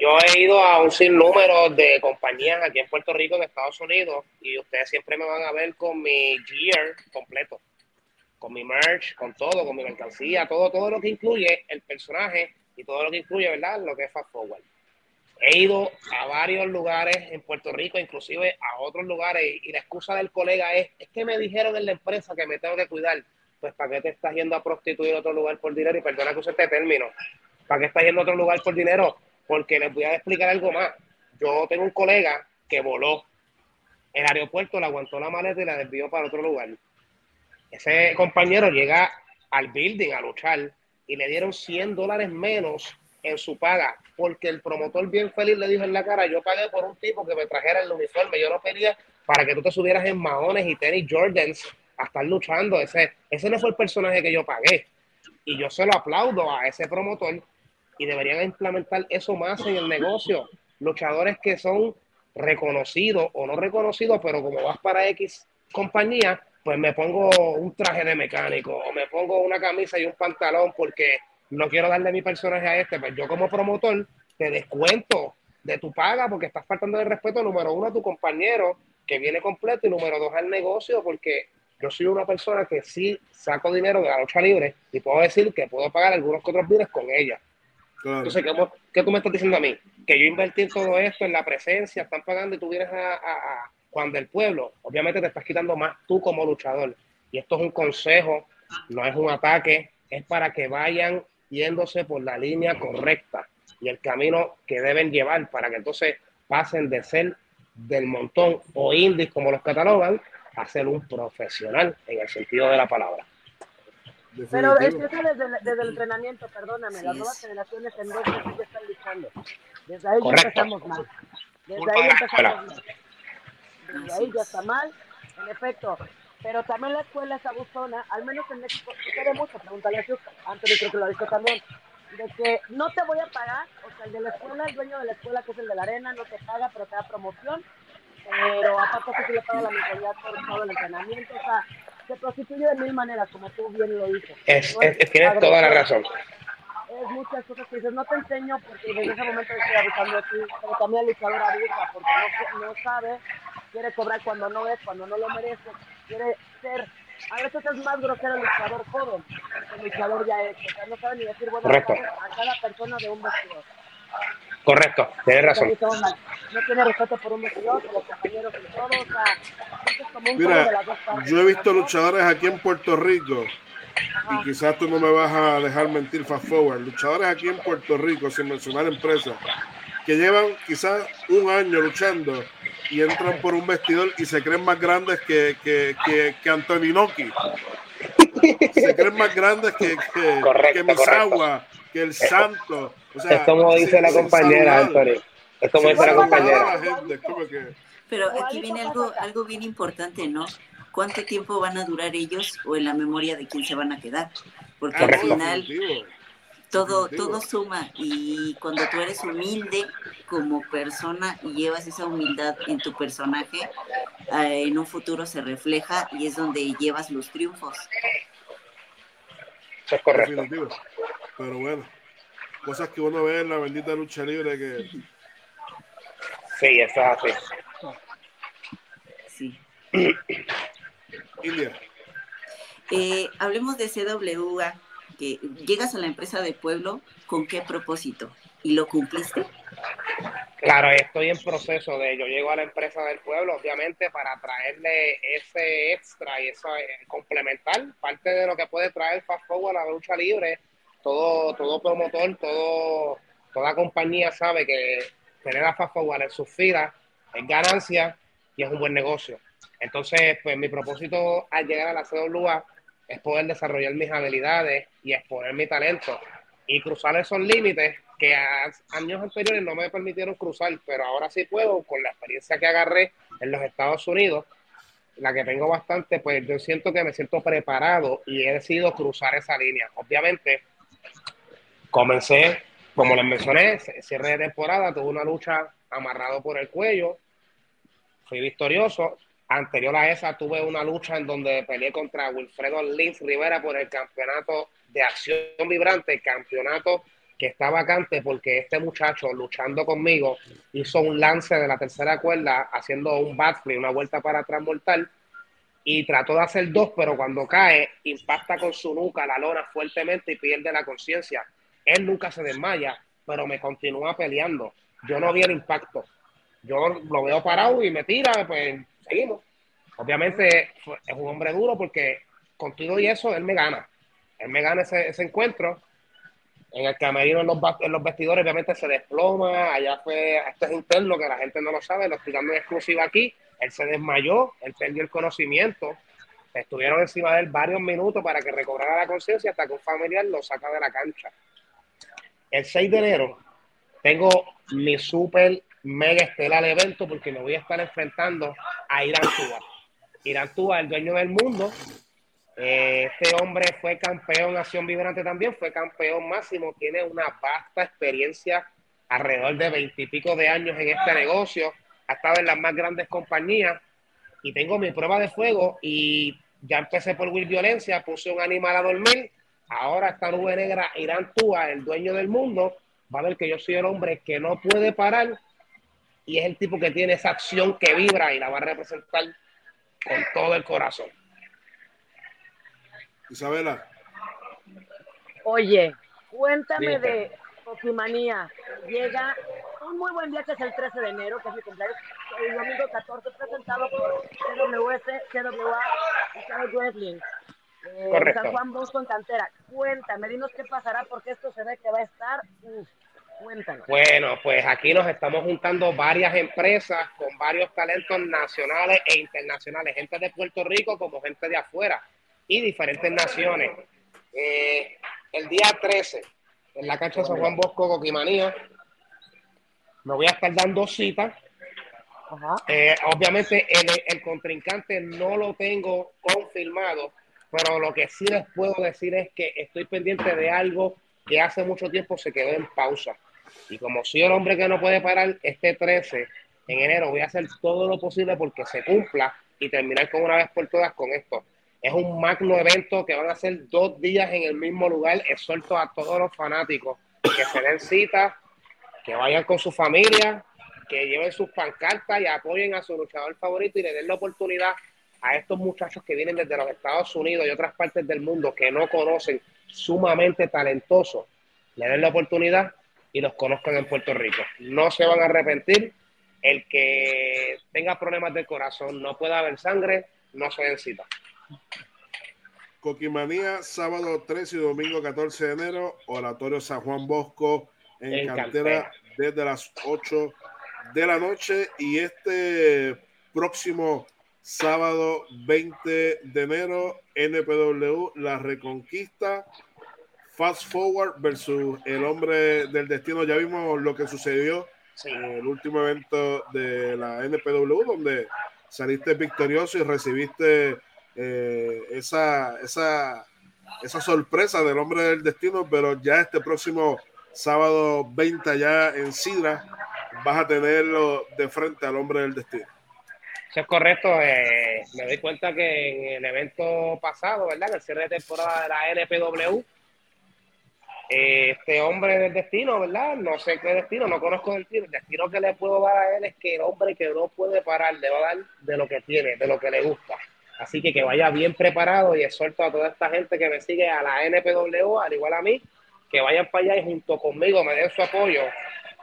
Yo he ido a un sinnúmero de compañías aquí en Puerto Rico, en Estados Unidos, y ustedes siempre me van a ver con mi gear completo, con mi merch, con todo, con mi mercancía, todo, todo lo que incluye el personaje y todo lo que incluye, ¿verdad? Lo que es Fast Forward. He ido a varios lugares en Puerto Rico, inclusive a otros lugares, y la excusa del colega es, es que me dijeron en la empresa que me tengo que cuidar. Pues, ¿para qué te estás yendo a prostituir a otro lugar por dinero? Y perdona que use este término. ¿Para qué estás yendo a otro lugar por dinero? Porque les voy a explicar algo más. Yo tengo un colega que voló el aeropuerto, le aguantó la maleta y la desvió para otro lugar. Ese compañero llega al building a luchar y le dieron 100 dólares menos en su paga, porque el promotor bien feliz le dijo en la cara, yo pagué por un tipo que me trajera el uniforme, yo no pedía para que tú te subieras en maones y tenis Jordans a estar luchando, ese, ese no fue el personaje que yo pagué. Y yo se lo aplaudo a ese promotor y deberían implementar eso más en el negocio. Luchadores que son reconocidos o no reconocidos, pero como vas para X compañía, pues me pongo un traje de mecánico o me pongo una camisa y un pantalón porque no quiero darle mi personaje a este, pues yo como promotor te descuento de tu paga porque estás faltando el respeto, número uno, a tu compañero que viene completo y número dos, al negocio porque yo soy una persona que sí saco dinero de la lucha libre y puedo decir que puedo pagar algunos otros bienes con ella. Entonces, ¿qué, tú me estás diciendo a mí? Que yo invertí todo esto, en la presencia, están pagando y tú vienes a, a, cuando el pueblo, obviamente te estás quitando más tú como luchador. Y esto es un consejo, no es un ataque, es para que vayan yéndose por la línea correcta y el camino que deben llevar para que entonces pasen de ser del montón o indies como los catalogan a ser un profesional en el sentido de la palabra. Pero es eso desde, desde, el entrenamiento, perdóname, las nuevas generaciones en dos meses ya están luchando. Desde ahí ya empezamos mal. Desde ahí empezamos mal. Desde ahí ya está mal, en efecto. Pero también la escuela es abusona, al menos en México, sucede mucho, pregúntale a Antes creo que lo visto también, de que no te voy a pagar, o sea, el de la escuela, el dueño de la escuela, que es el de la arena, no te paga, pero te da promoción, pero aparte que le paga la mensualidad por todo el entrenamiento, o sea, se prostituye de mil maneras, como tú bien lo dices. Es, tienes toda la razón. Es muchas cosas que dices, no te enseño porque desde ese momento estoy abusando de ti, pero también el luchador abusa porque no, no sabe, quiere cobrar cuando no es, cuando no lo merece, quiere ser a veces es más grosero el luchador joven el luchador ya hecho. O sea, no sabe ni decir buenas a cada persona de un vestidor. Correcto, tienes razón. No tiene respeto por un vestidor, por los compañeros y todo. O sea, es como un Mira, de las dos partes, yo he visto luchadores aquí en Puerto Rico. Y quizás tú no me vas a dejar mentir, fast forward. Luchadores aquí en Puerto Rico, sin mencionar empresas, que llevan quizás un año luchando y entran por un vestidor y se creen más grandes que, que, que, que Antoninoki. Se creen más grandes que, que, correcto, que Misawa, que el Santo. O sea, es como dice la compañera, Antonio. Es como dice la compañera. Pero aquí viene algo, algo bien importante, ¿no? ¿Cuánto tiempo van a durar ellos o en la memoria de quién se van a quedar? Porque al final todo, todo suma y cuando tú eres humilde como persona y llevas esa humildad en tu personaje, eh, en un futuro se refleja y es donde llevas los triunfos. es correcto. Pero bueno, cosas que uno ve en la bendita lucha libre que... Sí, eso es así. Sí. India. Eh, hablemos de CWA que llegas a la empresa de pueblo, ¿con qué propósito? ¿Y lo cumpliste? Claro, estoy en proceso de ello. Llego a la empresa del pueblo, obviamente, para traerle ese extra y eso eh, complementar parte de lo que puede traer Fast Forward a la lucha libre. Todo, todo promotor, todo, toda compañía sabe que tener a Fast Forward en sus filas es ganancia y es un buen negocio. Entonces, pues mi propósito al llegar a la CWA es poder desarrollar mis habilidades y exponer mi talento y cruzar esos límites que a años anteriores no me permitieron cruzar, pero ahora sí puedo con la experiencia que agarré en los Estados Unidos, la que tengo bastante, pues yo siento que me siento preparado y he decidido cruzar esa línea. Obviamente, comencé, como les mencioné, cierre de temporada, tuve una lucha amarrado por el cuello, fui victorioso, Anterior a esa tuve una lucha en donde peleé contra Wilfredo Lins Rivera por el campeonato de acción vibrante, campeonato que está vacante porque este muchacho luchando conmigo hizo un lance de la tercera cuerda haciendo un backflip, una vuelta para atrás mortal y trató de hacer dos, pero cuando cae impacta con su nuca la lona fuertemente y pierde la conciencia. Él nunca se desmaya, pero me continúa peleando. Yo no vi el impacto. Yo lo veo parado y me tira, pues seguimos. Obviamente es un hombre duro porque con todo y eso él me gana. Él me gana ese, ese encuentro. En el camerino, en los, en los vestidores, obviamente se desploma. Allá fue, esto es interno que la gente no lo sabe, lo estoy dando en exclusiva aquí. Él se desmayó, él perdió el conocimiento. Estuvieron encima de él varios minutos para que recobrara la conciencia hasta que un familiar lo saca de la cancha. El 6 de enero tengo mi super mega estelar evento porque me voy a estar enfrentando a Irán Tuba. Irán Tuba, el dueño del mundo. Eh, este hombre fue campeón Acción Vibrante también, fue campeón máximo, tiene una vasta experiencia, alrededor de veintipico de años en este negocio, ha estado en las más grandes compañías y tengo mi prueba de fuego y ya empecé por Will Violencia, puse un animal a dormir, ahora esta nube negra, Irán Túa, el dueño del mundo, va a ver que yo soy el hombre que no puede parar y es el tipo que tiene esa acción que vibra y la va a representar con todo el corazón. Isabela. Oye, cuéntame de Pokimanía. Llega un muy buen día que es el 13 de enero, que es mi cumpleaños, el domingo 14, presentado por CWS, CWA y Channel Wrestling. Eh, San Juan Bosco en cantera. Cuéntame, dinos qué pasará, porque esto se ve que va a estar. Cuéntanos. Bueno, pues aquí nos estamos juntando varias empresas con varios talentos nacionales e internacionales, gente de Puerto Rico como gente de afuera y diferentes naciones. Eh, el día 13, en la cancha de San Juan Bosco, Coquimanía, me voy a estar dando citas. Eh, obviamente el, contrincante no lo tengo confirmado, pero lo que sí les puedo decir es que estoy pendiente de algo que hace mucho tiempo se quedó en pausa. Y como soy el hombre que no puede parar, este 13 en enero voy a hacer todo lo posible porque se cumpla y terminar con una vez por todas con esto. Es un magno evento que van a ser dos días en el mismo lugar. Exhorto a todos los fanáticos que se den cita, que vayan con su familia, que lleven sus pancartas y apoyen a su luchador favorito y le den la oportunidad a estos muchachos que vienen desde los Estados Unidos y otras partes del mundo que no conocen, sumamente talentosos, le den la oportunidad y los conozcan en Puerto Rico. No se van a arrepentir. El que tenga problemas del corazón, no pueda haber sangre, no se den cita. Coquimanía, sábado 13 y domingo 14 de enero, Oratorio San Juan Bosco en, cantera, desde las 8 de la noche. Y este próximo sábado 20 de enero, NPW La Reconquista, Fast Forward versus El Hombre del Destino. Ya vimos lo que sucedió en el último evento de la NPW, donde saliste victorioso y recibiste eh, esa, esa, esa sorpresa del hombre del destino, pero ya este próximo sábado 20 ya en Sidra vas a tenerlo de frente al hombre del destino. Eso es correcto. Eh, me doy cuenta que en el evento pasado, ¿verdad? En el cierre de temporada de la NPW, este hombre del destino, ¿verdad? No sé qué destino, no conozco el destino. El destino que le puedo dar a él es que el hombre que no puede parar le va a dar de lo que tiene, de lo que le gusta. Así que que vaya bien preparado y exhorto a toda esta gente que me sigue a la NPW, al igual a mí, que vayan para allá y junto conmigo me den su apoyo.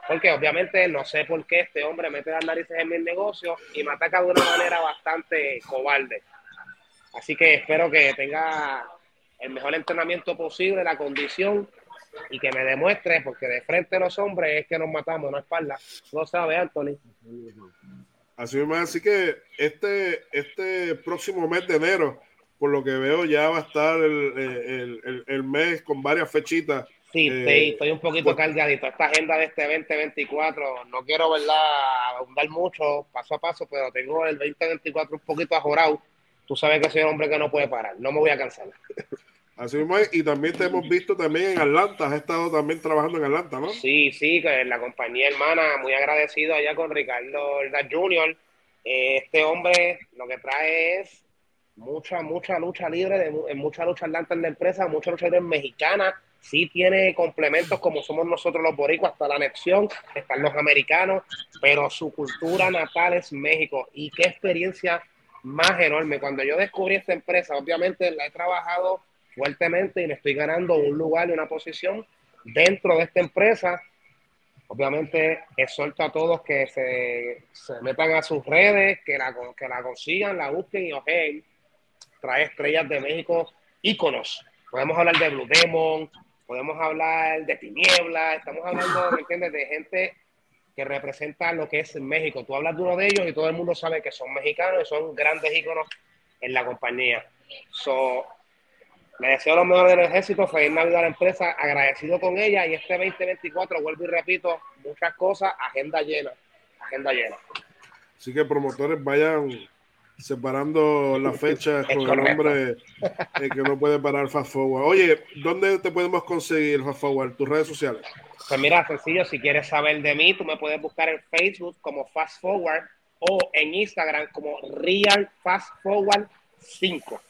Porque obviamente no sé por qué este hombre mete las narices en mi negocio y me ataca de una manera bastante cobarde. Así que espero que tenga el mejor entrenamiento posible, la condición y que me demuestre, porque de frente a los hombres es que nos matamos, no espalda. No sabe, Anthony. Así mismo, así que este, este próximo mes de enero, por lo que veo, ya va a estar el, el, mes con varias fechitas. Sí, eh, estoy un poquito cargadito. Esta agenda de este 2024, no quiero ¿verdad? abundar mucho paso a paso, pero tengo el 2024 un poquito ajorado. Tú sabes que soy un hombre que no puede parar, no me voy a cansar. Así mismo, y también te hemos visto también en Atlanta, has estado también trabajando en Atlanta, ¿no? Sí, sí, la compañía hermana, muy agradecido allá con Ricardo Jr. Eh, este hombre lo que trae es mucha, mucha lucha libre, de, mucha lucha Atlanta en la empresa, mucha lucha libre mexicana, sí tiene complementos como somos nosotros los boricuas, hasta la anexión, están los americanos, pero su cultura natal es México. Y qué experiencia más enorme. Cuando yo descubrí esta empresa, obviamente la he trabajado fuertemente y me estoy ganando un lugar y una posición dentro de esta empresa. Obviamente exhorto a todos que se, se metan a sus redes, que la, que la consigan, la busquen y ojeen. Trae estrellas de México, íconos. Podemos hablar de Blue Demon, podemos hablar de Tiniebla, estamos hablando, ¿me entiendes?, de gente que representa lo que es México. Tú hablas de uno de ellos y todo el mundo sabe que son mexicanos y son grandes íconos en la compañía. So, le deseo lo mejor del ejército, feliz Navidad a la empresa, agradecido con ella y este 2024, vuelvo y repito, muchas cosas, agenda llena, agenda llena. Así que promotores vayan separando las fechas con el hombre que no puede parar Fast Forward. Oye, ¿dónde te podemos conseguir Fast Forward? ¿Tus redes sociales? Pues mira, sencillo, si quieres saber de mí, tú me puedes buscar en Facebook como Fast Forward o en Instagram como Real Fast Forward 5.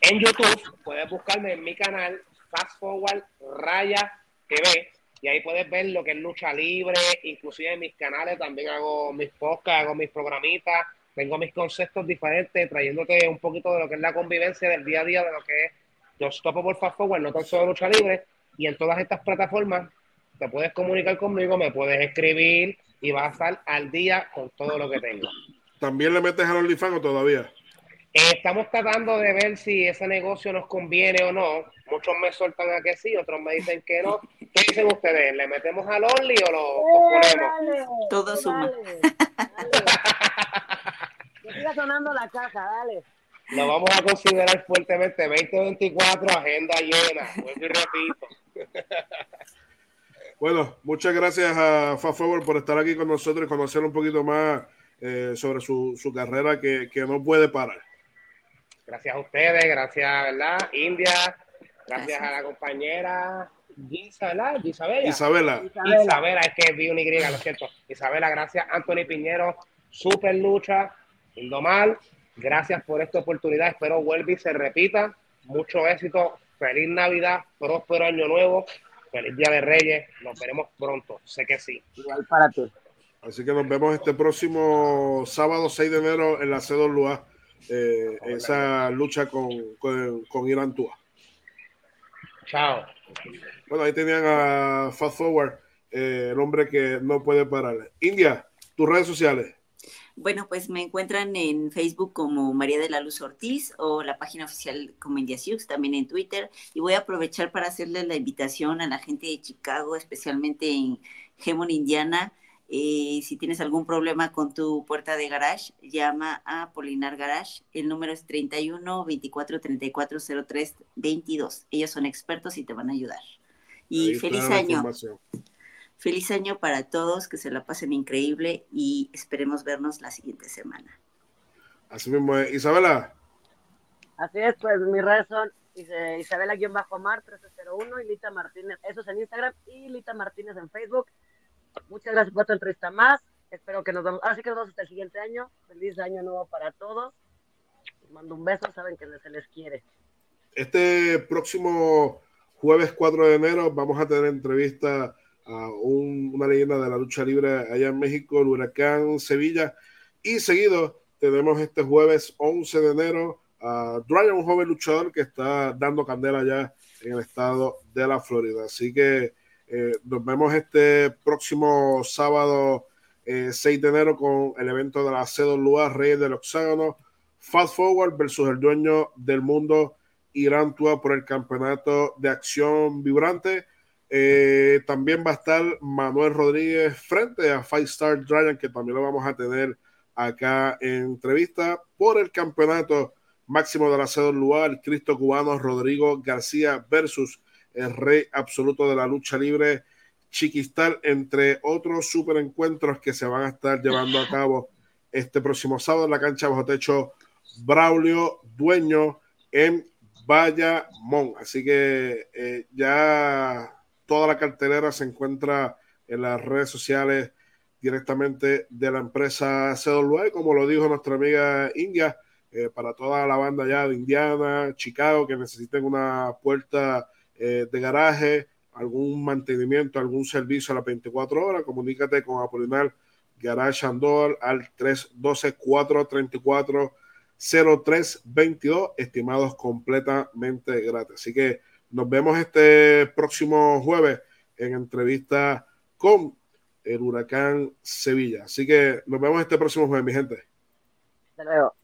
En YouTube puedes buscarme en mi canal Fast Forward Raya TV y ahí puedes ver lo que es lucha libre, inclusive en mis canales también hago mis podcasts, hago mis programitas, tengo mis conceptos diferentes, trayéndote un poquito de lo que es la convivencia del día a día de lo que es Just por Fast Forward, no tan solo lucha libre, y en todas estas plataformas te puedes comunicar conmigo, me puedes escribir y vas a estar al día con todo lo que tengo. ¿También le metes al OnlyFans o todavía? Eh, estamos tratando de ver si ese negocio nos conviene o no. Muchos me soltan a que sí, otros me dicen que no. ¿Qué dicen ustedes? ¿Le metemos al Only o lo ponemos? Todo suma. Que siga sonando la caja, dale. Lo vamos a considerar fuertemente. 2024, agenda llena. Vuelvo y repito. Bueno, muchas gracias a Fast por estar aquí con nosotros y conocer un poquito más eh, sobre su, su carrera que, que, no puede parar. Gracias a ustedes, gracias, ¿verdad? India, gracias, a la compañera Isabela. Isabela. Isabela. es que vi un Y, lo siento. Isabela, gracias. Anthony Piñero, super lucha, Indomal. Gracias por esta oportunidad. Espero vuelva y se repita. Mucho éxito. Feliz Navidad, próspero año nuevo. Feliz Día de Reyes. Nos veremos pronto. Sé que sí. Igual para ti. Así que nos vemos este próximo sábado 6 de enero en la C2LUA. Eh, esa lucha con, con, Irán Tua. Chao. Bueno, ahí tenían a Fast Forward, eh, el hombre que no puede parar. India, tus redes sociales. Bueno, pues me encuentran en Facebook como María de la Luz Ortiz o la página oficial como India Sioux, también en Twitter. Y voy a aprovechar para hacerles la invitación a la gente de Chicago, especialmente en Gemon, Indiana. Eh, si tienes algún problema con tu puerta de garage, llama a Polinar Garage. El número es 31 24 34 03 22. Ellos son expertos y te van a ayudar. Y feliz año. Feliz año para todos, que se la pasen increíble y esperemos vernos la siguiente semana. Así mismo, Isabela. Así es, pues mis redes son Isabela-Mar 1301 y Lita Martínez, eso es en Instagram y Lita Martínez en Facebook. Muchas gracias por esta entrevista más. Espero que nos vamos, así que nos vemos hasta el siguiente año. Feliz año nuevo para todos. Les mando un beso, saben que se les quiere. Este próximo jueves 4 de enero vamos a tener entrevista a una leyenda de la lucha libre allá en México, el Huracán Sevilla. Y seguido tenemos este jueves 11 de enero a Brian, un joven luchador que está dando candela allá en el estado de la Florida. Así que eh, nos vemos este próximo sábado 6 eh, de enero con el evento de la CWA Reyes del Oxágono. Fast Forward versus el dueño del mundo, Irán Tua, por el campeonato de acción vibrante. Eh, también va a estar Manuel Rodríguez frente a Five Star Dragon, que también lo vamos a tener acá en entrevista por el campeonato máximo de la CWA, el Cristo cubano Rodrigo García versus el rey absoluto de la lucha libre Chiquistal, entre otros super encuentros que se van a estar llevando a cabo este próximo sábado en la cancha bajo techo Braulio Dueño en Bayamón. Así que eh, ya toda la cartelera se encuentra en las redes sociales directamente de la empresa CWA, como lo dijo nuestra amiga India, eh, para toda la banda ya de Indiana, Chicago, que necesiten una puerta eh, de garaje, algún mantenimiento, algún servicio a las 24 horas, comunícate con Apolinar Garage Andor al 312-434-0322, estimados completamente gratis. Así que nos vemos este próximo jueves en entrevista con el huracán Sevilla. Así que nos vemos este próximo jueves, mi gente. Hasta.